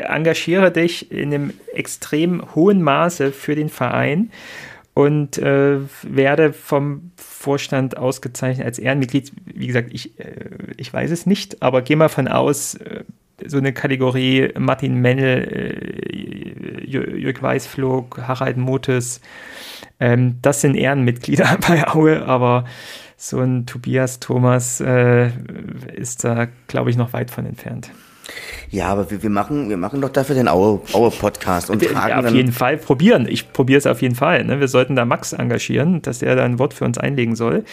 engagiere dich in einem extrem hohen Maße für den Verein und äh, werde vom Vorstand ausgezeichnet als Ehrenmitglied. Wie gesagt, ich, äh, ich weiß es nicht, aber gehe mal von aus, äh, so eine Kategorie Martin Mennel, äh, Jörg Weißflog, Harald Motes, ähm, das sind Ehrenmitglieder bei Aue, aber so ein Tobias Thomas äh, ist da, glaube ich, noch weit von entfernt. Ja, aber wir, wir, machen, wir machen doch dafür den Aue-Podcast und fragen ja, auf jeden Fall probieren. Ich probiere es auf jeden Fall. Ne? Wir sollten da Max engagieren, dass er da ein Wort für uns einlegen soll.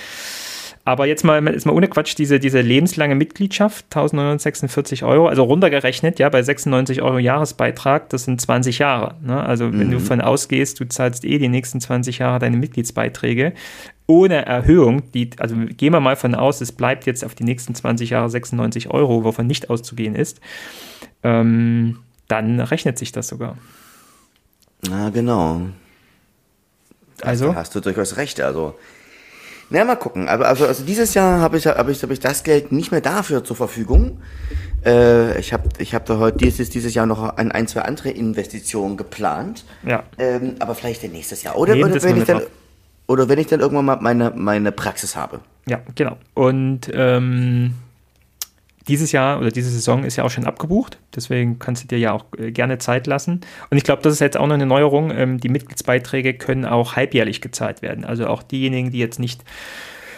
Aber jetzt mal, jetzt mal ohne Quatsch, diese, diese lebenslange Mitgliedschaft, 1946 Euro, also runtergerechnet, ja, bei 96 Euro Jahresbeitrag, das sind 20 Jahre. Ne? Also wenn mhm. du von ausgehst, du zahlst eh die nächsten 20 Jahre deine Mitgliedsbeiträge, ohne Erhöhung, die, also gehen wir mal von aus, es bleibt jetzt auf die nächsten 20 Jahre 96 Euro, wovon nicht auszugehen ist, ähm, dann rechnet sich das sogar. Na, genau. Also? Da hast du durchaus recht. Also, na, mal gucken. Aber also, also dieses Jahr habe ich, hab ich, hab ich das Geld nicht mehr dafür zur Verfügung. Äh, ich habe ich hab da heute dieses, dieses Jahr noch ein, ein, zwei andere Investitionen geplant. Ja. Ähm, aber vielleicht nächstes Jahr. Oder, oder wenn ich dann. Auf oder wenn ich dann irgendwann mal meine, meine Praxis habe. Ja, genau. Und ähm, dieses Jahr oder diese Saison ist ja auch schon abgebucht. Deswegen kannst du dir ja auch äh, gerne Zeit lassen. Und ich glaube, das ist jetzt auch noch eine Neuerung. Ähm, die Mitgliedsbeiträge können auch halbjährlich gezahlt werden. Also auch diejenigen, die jetzt nicht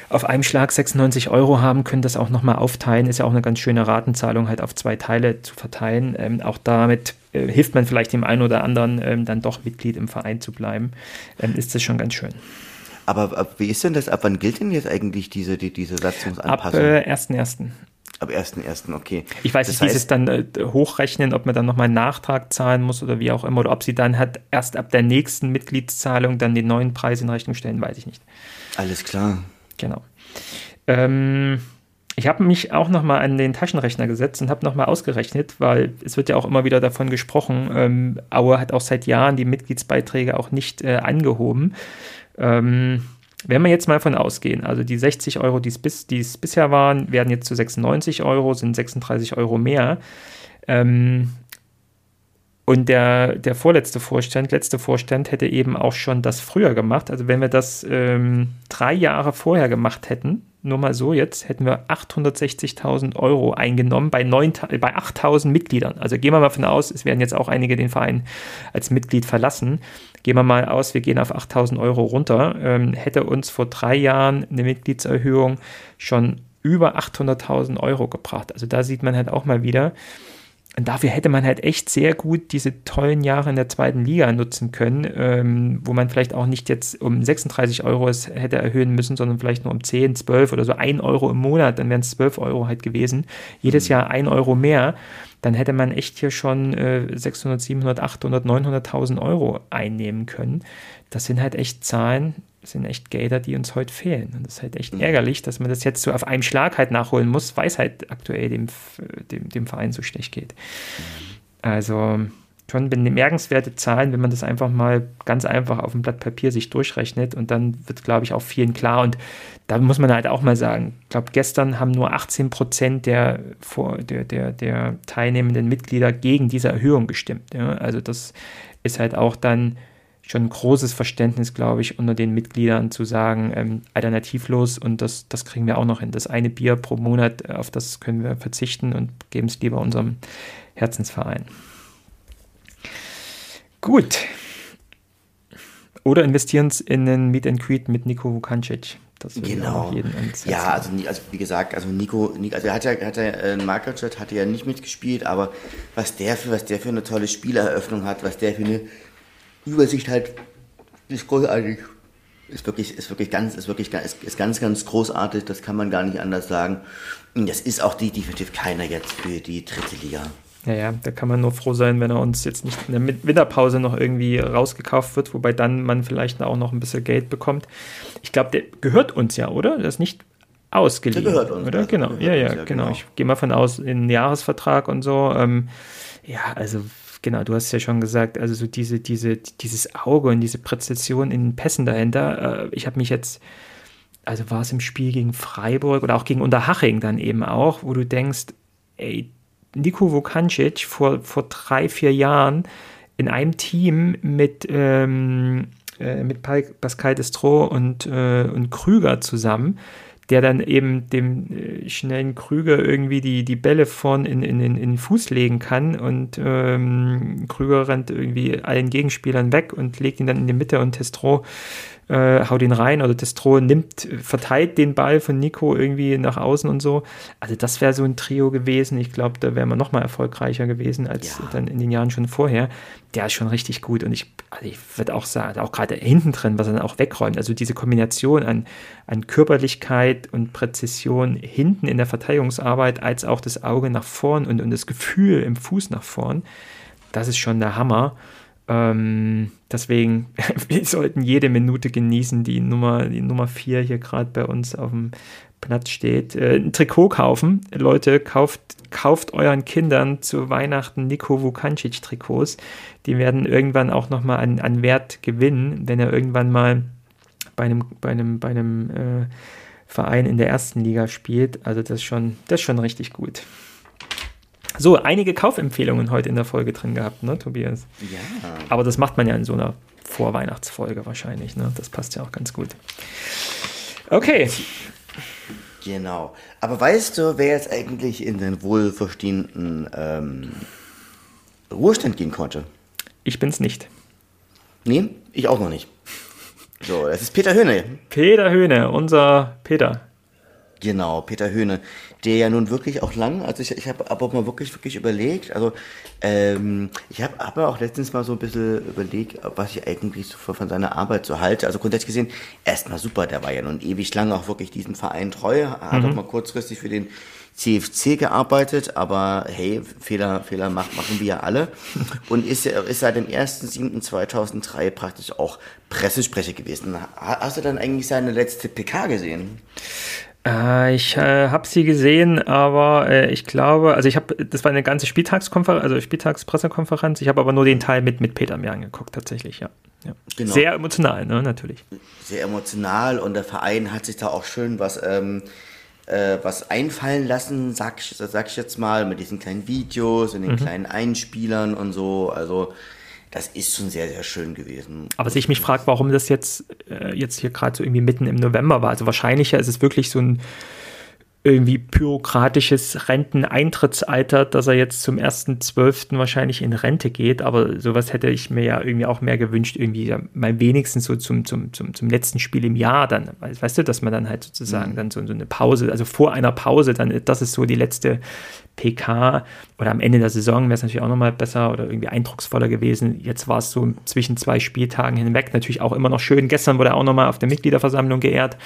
auf einem Schlag 96 Euro haben, können das auch nochmal aufteilen. Ist ja auch eine ganz schöne Ratenzahlung, halt auf zwei Teile zu verteilen. Ähm, auch damit äh, hilft man vielleicht dem einen oder anderen ähm, dann doch Mitglied im Verein zu bleiben. Ähm, ist das schon ganz schön. Aber ab, wie ist denn das? Ab wann gilt denn jetzt eigentlich diese, die, diese Satzungsanpassung? Ab äh, 1.1. Ab 1.1., okay. Ich weiß das nicht, wie sie es dann äh, hochrechnen, ob man dann nochmal einen Nachtrag zahlen muss oder wie auch immer, oder ob sie dann halt erst ab der nächsten Mitgliedszahlung dann den neuen Preis in Rechnung stellen, weiß ich nicht. Alles klar. Genau. Ähm, ich habe mich auch nochmal an den Taschenrechner gesetzt und habe nochmal ausgerechnet, weil es wird ja auch immer wieder davon gesprochen, ähm, Aue hat auch seit Jahren die Mitgliedsbeiträge auch nicht äh, angehoben. Ähm, wenn wir jetzt mal von ausgehen, also die 60 Euro, die es bis, bisher waren, werden jetzt zu 96 Euro, sind 36 Euro mehr. Ähm, und der, der vorletzte Vorstand, letzte Vorstand hätte eben auch schon das früher gemacht. Also wenn wir das ähm, drei Jahre vorher gemacht hätten, nur mal so jetzt, hätten wir 860.000 Euro eingenommen bei, 9, bei 8.000 Mitgliedern. Also gehen wir mal von aus, es werden jetzt auch einige den Verein als Mitglied verlassen. Gehen wir mal aus, wir gehen auf 8.000 Euro runter. Ähm, hätte uns vor drei Jahren eine Mitgliedserhöhung schon über 800.000 Euro gebracht. Also da sieht man halt auch mal wieder, und dafür hätte man halt echt sehr gut diese tollen Jahre in der zweiten Liga nutzen können, ähm, wo man vielleicht auch nicht jetzt um 36 Euro es hätte erhöhen müssen, sondern vielleicht nur um 10, 12 oder so 1 Euro im Monat, dann wären es 12 Euro halt gewesen. Jedes mhm. Jahr 1 Euro mehr, dann hätte man echt hier schon äh, 600, 700, 800, 900.000 Euro einnehmen können. Das sind halt echt Zahlen, sind echt Gelder, die uns heute fehlen. Und das ist halt echt mhm. ärgerlich, dass man das jetzt so auf einem Schlag halt nachholen muss, weil es halt aktuell dem, dem, dem Verein so schlecht geht. Mhm. Also schon bemerkenswerte Zahlen, wenn man das einfach mal ganz einfach auf dem Blatt Papier sich durchrechnet und dann wird, glaube ich, auch vielen klar. Und da muss man halt auch mal sagen, ich glaube, gestern haben nur 18 Prozent der, der, der, der teilnehmenden Mitglieder gegen diese Erhöhung gestimmt. Ja? Also das ist halt auch dann schon ein großes Verständnis, glaube ich, unter den Mitgliedern zu sagen, ähm, alternativlos und das, das kriegen wir auch noch hin. Das eine Bier pro Monat, äh, auf das können wir verzichten und geben es lieber unserem Herzensverein. Gut. Oder investieren es in einen Meet and Greet mit Nico Vukancic. Das genau. ja, also, also, wie gesagt, also Nico, also er hat ja, hat ja äh, Markerchat hatte ja nicht mitgespielt, aber was der für was der für eine tolle Spieleröffnung hat, was der für eine Übersicht halt ist großartig. Ist wirklich, ist wirklich ganz, ist wirklich ist, ist ganz, ganz großartig. Das kann man gar nicht anders sagen. Und das ist auch die, definitiv keiner jetzt für die dritte Liga. Ja, ja, da kann man nur froh sein, wenn er uns jetzt nicht in der Winterpause noch irgendwie rausgekauft wird, wobei dann man vielleicht auch noch ein bisschen Geld bekommt. Ich glaube, der gehört uns ja, oder? Das ist nicht ausgeliehen. Der gehört uns. Oder? Also genau, ja, ja, genau. genau. Ich gehe mal von aus, in einen Jahresvertrag und so. Ähm, ja, also genau, du hast ja schon gesagt, also so diese, diese, dieses Auge und diese Präzision in den Pässen dahinter. Äh, ich habe mich jetzt, also war es im Spiel gegen Freiburg oder auch gegen Unterhaching dann eben auch, wo du denkst, ey, Nico Vukancic vor, vor drei, vier Jahren in einem Team mit, ähm, äh, mit Pascal Destro und, äh, und Krüger zusammen der dann eben dem äh, schnellen Krüger irgendwie die, die Bälle vorn in, in, in, den Fuß legen kann und ähm, Krüger rennt irgendwie allen Gegenspielern weg und legt ihn dann in die Mitte und Testro äh, haut ihn rein oder Destro nimmt, verteilt den Ball von Nico irgendwie nach außen und so. Also das wäre so ein Trio gewesen. Ich glaube, da wären wir noch mal erfolgreicher gewesen als ja. dann in den Jahren schon vorher. Der ist schon richtig gut und ich, also ich würde auch sagen, auch gerade hinten drin, was er dann auch wegräumt. Also diese Kombination an, an Körperlichkeit und Präzision hinten in der Verteidigungsarbeit als auch das Auge nach vorn und, und das Gefühl im Fuß nach vorn, das ist schon der Hammer. Ähm, deswegen, wir sollten jede Minute genießen, die Nummer, die Nummer 4 hier gerade bei uns auf dem Platz steht. Äh, ein Trikot kaufen. Leute, kauft, kauft euren Kindern zu Weihnachten Nico Vukancic Trikots. Die werden irgendwann auch nochmal an, an Wert gewinnen, wenn er irgendwann mal bei einem, bei einem, bei einem äh, Verein in der ersten Liga spielt. Also das ist schon, das ist schon richtig gut. So, einige Kaufempfehlungen heute in der Folge drin gehabt, ne, Tobias? Ja. Aber das macht man ja in so einer Vorweihnachtsfolge wahrscheinlich, ne? Das passt ja auch ganz gut. Okay. Genau. Aber weißt du, wer jetzt eigentlich in den wohlverstehenden ähm, Ruhestand gehen konnte? Ich bin's nicht. Nee, ich auch noch nicht. So, das ist Peter Höhne. Peter Höhne, unser Peter. Genau, Peter Höhne, der ja nun wirklich auch lang, also ich, ich habe aber auch mal wirklich, wirklich überlegt, also ähm, ich habe aber auch letztens mal so ein bisschen überlegt, was ich eigentlich so von seiner Arbeit so halte. Also grundsätzlich gesehen, erstmal super, der war ja nun ewig lang auch wirklich diesem Verein treu, hat mhm. auch mal kurzfristig für den CFC gearbeitet, aber hey, Fehler, Fehler macht, machen wir ja alle. Und ist, ist seit dem 1.7.2003 praktisch auch Pressesprecher gewesen. Hast du dann eigentlich seine letzte PK gesehen? Äh, ich äh, habe sie gesehen, aber äh, ich glaube, also ich habe, das war eine ganze Spieltagskonferenz, also Spieltagspressekonferenz. Ich habe aber nur den Teil mit, mit Peter mir angeguckt, tatsächlich, ja. ja. Genau. Sehr emotional, ne, natürlich. Sehr emotional und der Verein hat sich da auch schön was, ähm, äh, was einfallen lassen, sag ich, sag ich jetzt mal, mit diesen kleinen Videos und den mhm. kleinen Einspielern und so. Also das ist schon sehr, sehr schön gewesen. Aber was ich mich frage, warum das jetzt, äh, jetzt hier gerade so irgendwie mitten im November war. Also wahrscheinlicher ist es wirklich so ein irgendwie bürokratisches Renteneintrittsalter, dass er jetzt zum 1.12. wahrscheinlich in Rente geht. Aber sowas hätte ich mir ja irgendwie auch mehr gewünscht, irgendwie mal wenigstens so zum, zum, zum, zum letzten Spiel im Jahr dann. Weißt du, dass man dann halt sozusagen mhm. dann so, so eine Pause, also vor einer Pause, dann, das ist so die letzte PK oder am Ende der Saison wäre es natürlich auch nochmal besser oder irgendwie eindrucksvoller gewesen. Jetzt war es so zwischen zwei Spieltagen hinweg natürlich auch immer noch schön. Gestern wurde er auch nochmal auf der Mitgliederversammlung geehrt,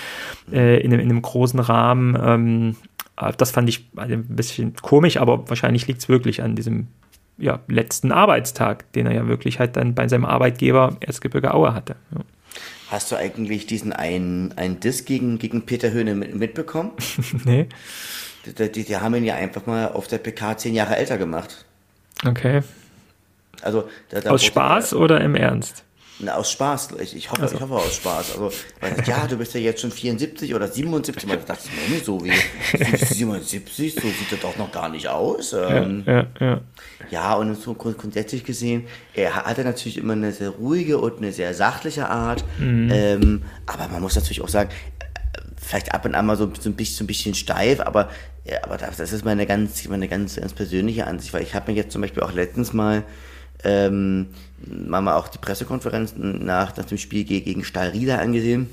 äh, in, einem, in, einem, großen Rahmen. Ähm, äh, das fand ich ein bisschen komisch, aber wahrscheinlich liegt es wirklich an diesem ja, letzten Arbeitstag, den er ja wirklich halt dann bei seinem Arbeitgeber Erzgebirge Aue hatte. Ja. Hast du eigentlich diesen einen, einen Diss gegen, gegen Peter Höhne mitbekommen? nee. Die, die, die, haben ihn ja einfach mal auf der PK zehn Jahre älter gemacht. Okay. Also, da, da aus Spaß der, oder im Ernst? Na, aus Spaß. Ich, ich, hoffe, also. ich hoffe aus Spaß. Also, weil, ja, du bist ja jetzt schon 74 oder 77. Man dachte ich mir, so wie 77, so sieht das doch noch gar nicht aus. Ähm, ja, ja, ja. ja, und so grundsätzlich gesehen, er hatte natürlich immer eine sehr ruhige und eine sehr sachliche Art. Mhm. Ähm, aber man muss natürlich auch sagen, vielleicht ab und an mal so, so, ein, bisschen, so ein bisschen steif, aber, ja, aber das ist meine ganz, meine ganz, ganz persönliche Ansicht, weil ich habe mir jetzt zum Beispiel auch letztens mal ähm, mal auch die Pressekonferenzen nach, nach dem Spiel gegen Stahlrieder angesehen.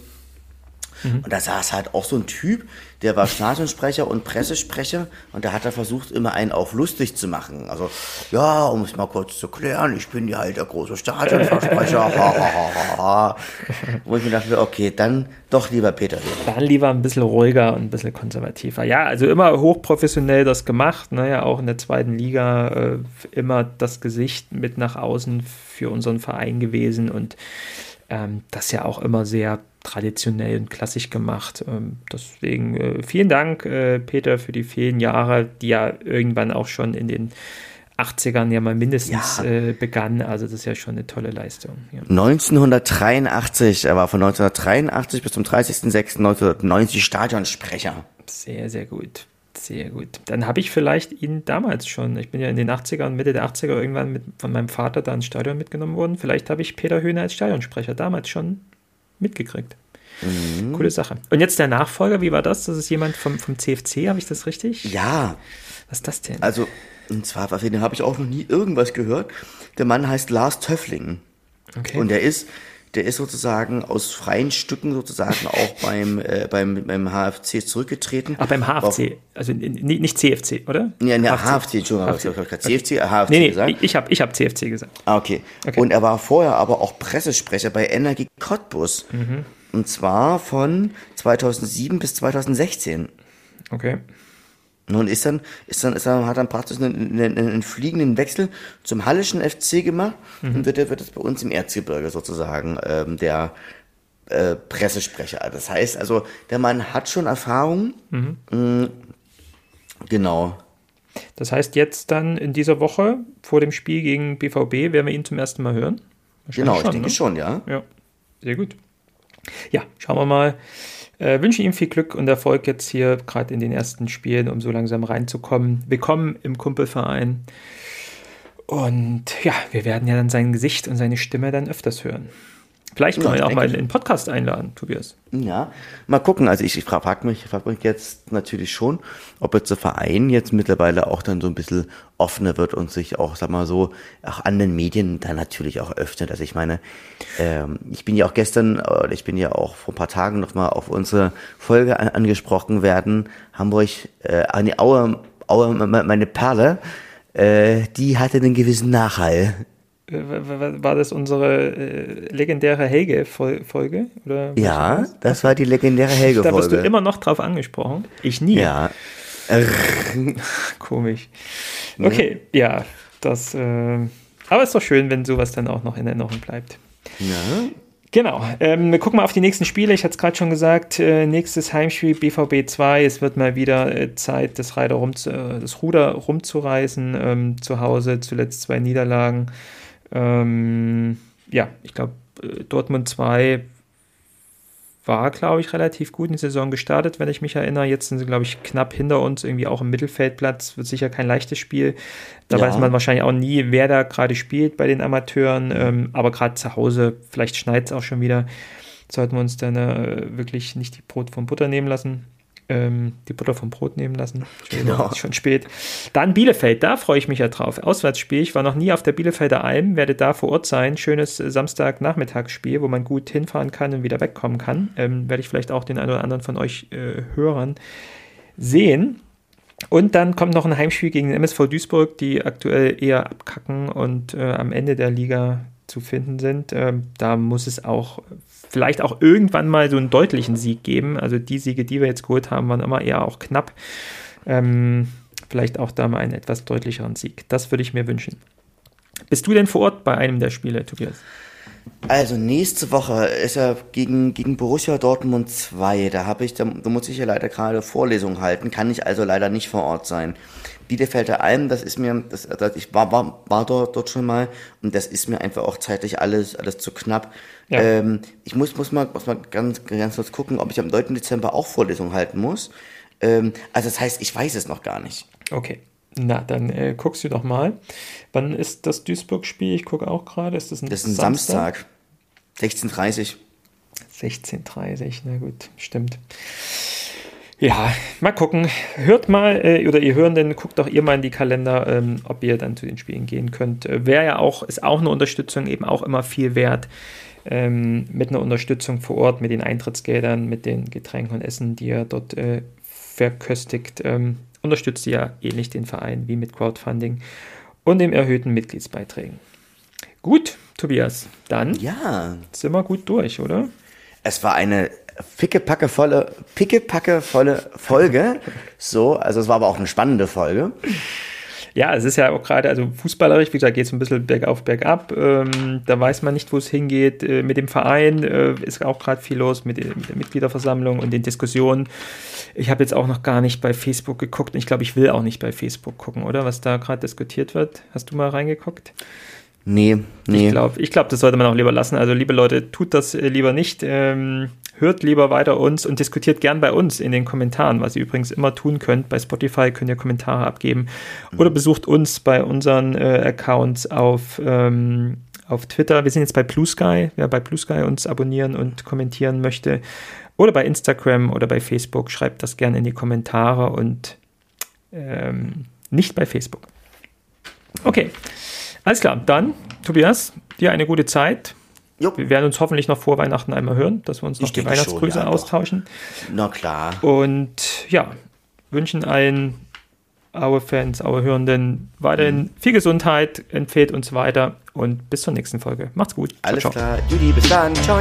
Mhm. Und da saß halt auch so ein Typ, der war Stadionsprecher und Pressesprecher und da hat er versucht, immer einen auf lustig zu machen. Also, ja, um es mal kurz zu klären, ich bin ja halt der große Stadionversprecher. ha, ha, ha, ha. Wo ich mir dachte, okay, dann doch lieber Peter. Dann lieber ein bisschen ruhiger und ein bisschen konservativer. Ja, also immer hochprofessionell das gemacht, ne? auch in der zweiten Liga äh, immer das Gesicht mit nach außen für unseren Verein gewesen und ähm, das ja auch immer sehr traditionell und klassisch gemacht. Ähm, deswegen äh, vielen Dank, äh, Peter, für die vielen Jahre, die ja irgendwann auch schon in den 80ern ja mal mindestens ja. Äh, begann. Also das ist ja schon eine tolle Leistung. Ja. 1983, er war von 1983 bis zum 30.06.1990 Stadionsprecher. Sehr, sehr gut. Sehr gut. Dann habe ich vielleicht ihn damals schon, ich bin ja in den 80ern, Mitte der 80er irgendwann mit, von meinem Vater da ins Stadion mitgenommen worden. Vielleicht habe ich Peter Höhner als Stadionsprecher damals schon mitgekriegt. Mhm. Coole Sache. Und jetzt der Nachfolger, wie war das? Das ist jemand vom, vom CFC, habe ich das richtig? Ja. Was ist das denn? Also, und zwar, von dem habe ich auch noch nie irgendwas gehört. Der Mann heißt Lars Töffling. Okay. Und der ist, der ist sozusagen aus freien Stücken sozusagen auch beim, äh, beim, beim HFC zurückgetreten. Ach, beim HFC, also nicht CFC, oder? Ja, ne, HFC, HFC Entschuldigung, HFC. ich gerade CFC, HFC nee, nee, gesagt. Ich habe ich hab CFC gesagt. Ah, okay. okay. Und er war vorher aber auch Pressesprecher bei Energie Cottbus. Mhm. Und zwar von 2007 bis 2016. Okay. Nun ist dann, ist dann, ist dann, hat dann praktisch einen, einen, einen fliegenden Wechsel zum Hallischen FC gemacht mhm. und wird, wird es bei uns im Erzgebirge sozusagen ähm, der äh, Pressesprecher. Das heißt also, der Mann hat schon Erfahrung. Mhm. Mhm. Genau. Das heißt, jetzt dann in dieser Woche vor dem Spiel gegen BVB werden wir ihn zum ersten Mal hören. Genau, schon, ich denke ne? schon, ja. Ja, sehr gut. Ja, schauen wir mal. Äh, wünsche ihm viel Glück und Erfolg jetzt hier, gerade in den ersten Spielen, um so langsam reinzukommen. Willkommen im Kumpelverein. Und ja, wir werden ja dann sein Gesicht und seine Stimme dann öfters hören. Vielleicht können ja, wir ihn auch mal in den Podcast einladen, Tobias. Ja, mal gucken. Also ich, ich frage mich, frag mich jetzt natürlich schon, ob jetzt der Verein jetzt mittlerweile auch dann so ein bisschen offener wird und sich auch, sag mal so, auch an den Medien dann natürlich auch öffnet. Also ich meine, ähm, ich bin ja auch gestern, oder ich bin ja auch vor ein paar Tagen nochmal auf unsere Folge an, angesprochen werden. Hamburg, äh, eine Aue, Aue, meine Perle, äh, die hatte einen gewissen Nachhall war das unsere äh, legendäre Helge-Folge? Ja, das? das war die legendäre Helge-Folge. Da wirst du immer noch drauf angesprochen. Ich nie. Ja. Komisch. Okay, ja, das. Äh, aber es ist doch schön, wenn sowas dann auch noch in Erinnerung bleibt. Ja. Genau. Ähm, wir gucken mal auf die nächsten Spiele. Ich hatte es gerade schon gesagt. Äh, nächstes Heimspiel BVB 2. Es wird mal wieder äh, Zeit, das, rum, äh, das Ruder rumzureißen. Ähm, zu Hause zuletzt zwei Niederlagen. Ähm, ja, ich glaube, äh, Dortmund 2 war, glaube ich, relativ gut in die Saison gestartet, wenn ich mich erinnere. Jetzt sind sie, glaube ich, knapp hinter uns, irgendwie auch im Mittelfeldplatz. Wird sicher kein leichtes Spiel. Da ja. weiß man wahrscheinlich auch nie, wer da gerade spielt bei den Amateuren. Ähm, aber gerade zu Hause, vielleicht schneit es auch schon wieder, sollten wir uns dann äh, wirklich nicht die Brot vom Butter nehmen lassen ähm, die Butter vom Brot nehmen lassen. Genau. Schon spät. Dann Bielefeld, da freue ich mich ja drauf. Auswärtsspiel. Ich war noch nie auf der Bielefelder Alm, werde da vor Ort sein. Schönes Samstagnachmittagsspiel, wo man gut hinfahren kann und wieder wegkommen kann. Ähm, werde ich vielleicht auch den einen oder anderen von euch äh, Hörern sehen. Und dann kommt noch ein Heimspiel gegen den MSV Duisburg, die aktuell eher abkacken und äh, am Ende der Liga zu finden sind. Ähm, da muss es auch vielleicht auch irgendwann mal so einen deutlichen Sieg geben. Also die Siege, die wir jetzt geholt haben, waren immer eher auch knapp. Ähm, vielleicht auch da mal einen etwas deutlicheren Sieg. Das würde ich mir wünschen. Bist du denn vor Ort bei einem der Spiele, Tobias? Also nächste Woche ist er gegen, gegen Borussia Dortmund 2. Da da, da muss ich ja leider gerade Vorlesungen halten, kann ich also leider nicht vor Ort sein. Bielefelder Alm, das ist mir, das, das, ich war, war, war dort, dort schon mal und das ist mir einfach auch zeitlich alles, alles zu knapp. Ja. Ähm, ich muss, muss mal, muss mal ganz, ganz kurz gucken, ob ich am 9. Dezember auch Vorlesungen halten muss. Ähm, also das heißt, ich weiß es noch gar nicht. Okay. Na, dann äh, guckst du doch mal. Wann ist das Duisburg-Spiel? Ich gucke auch gerade. Ist das ein, das ist ein Samstag? Samstag 16.30 16.30 na gut, stimmt. Ja, mal gucken. Hört mal, äh, oder ihr Hörenden, guckt auch ihr mal in die Kalender, ähm, ob ihr dann zu den Spielen gehen könnt. Äh, Wäre ja auch, ist auch eine Unterstützung, eben auch immer viel wert. Ähm, mit einer Unterstützung vor Ort, mit den Eintrittsgeldern, mit den Getränken und Essen, die ihr dort äh, verköstigt. Ähm, unterstützt ihr ja ähnlich den Verein wie mit Crowdfunding und dem erhöhten Mitgliedsbeiträgen. Gut, Tobias, dann ja. sind wir gut durch, oder? Es war eine pickepackevolle, pickepackevolle Folge. So, also es war aber auch eine spannende Folge. Ja, es ist ja auch gerade, also fußballerisch, wie gesagt, geht es ein bisschen bergauf, bergab. Ähm, da weiß man nicht, wo es hingeht. Äh, mit dem Verein äh, ist auch gerade viel los, mit, mit, der Mitgliederversammlung und den Diskussionen. Ich habe jetzt auch noch gar nicht bei Facebook geguckt und ich glaube, ich will auch nicht bei Facebook gucken, oder? Was da gerade diskutiert wird. Hast du mal reingeguckt? Nee, nee. Ich glaube, ich glaub, das sollte man auch lieber lassen. Also, liebe Leute, tut das äh, lieber nicht. Ähm, hört lieber weiter uns und diskutiert gern bei uns in den Kommentaren, was ihr übrigens immer tun könnt. Bei Spotify könnt ihr Kommentare abgeben oder besucht uns bei unseren äh, Accounts auf, ähm, auf Twitter. Wir sind jetzt bei Blue Sky. Wer bei Blue Sky uns abonnieren und kommentieren möchte oder bei Instagram oder bei Facebook, schreibt das gerne in die Kommentare und ähm, nicht bei Facebook. Okay. Alles klar, dann, Tobias, dir eine gute Zeit. Jo. Wir werden uns hoffentlich noch vor Weihnachten einmal hören, dass wir uns noch ich die Weihnachtsgrüße ja, austauschen. Na klar. Und ja, wünschen allen Aue Fans, Aue Hörenden weiterhin mhm. viel Gesundheit, empfehlt uns weiter und bis zur nächsten Folge. Macht's gut. Alles ciao, ciao. klar. Judy, bis dann. Ciao.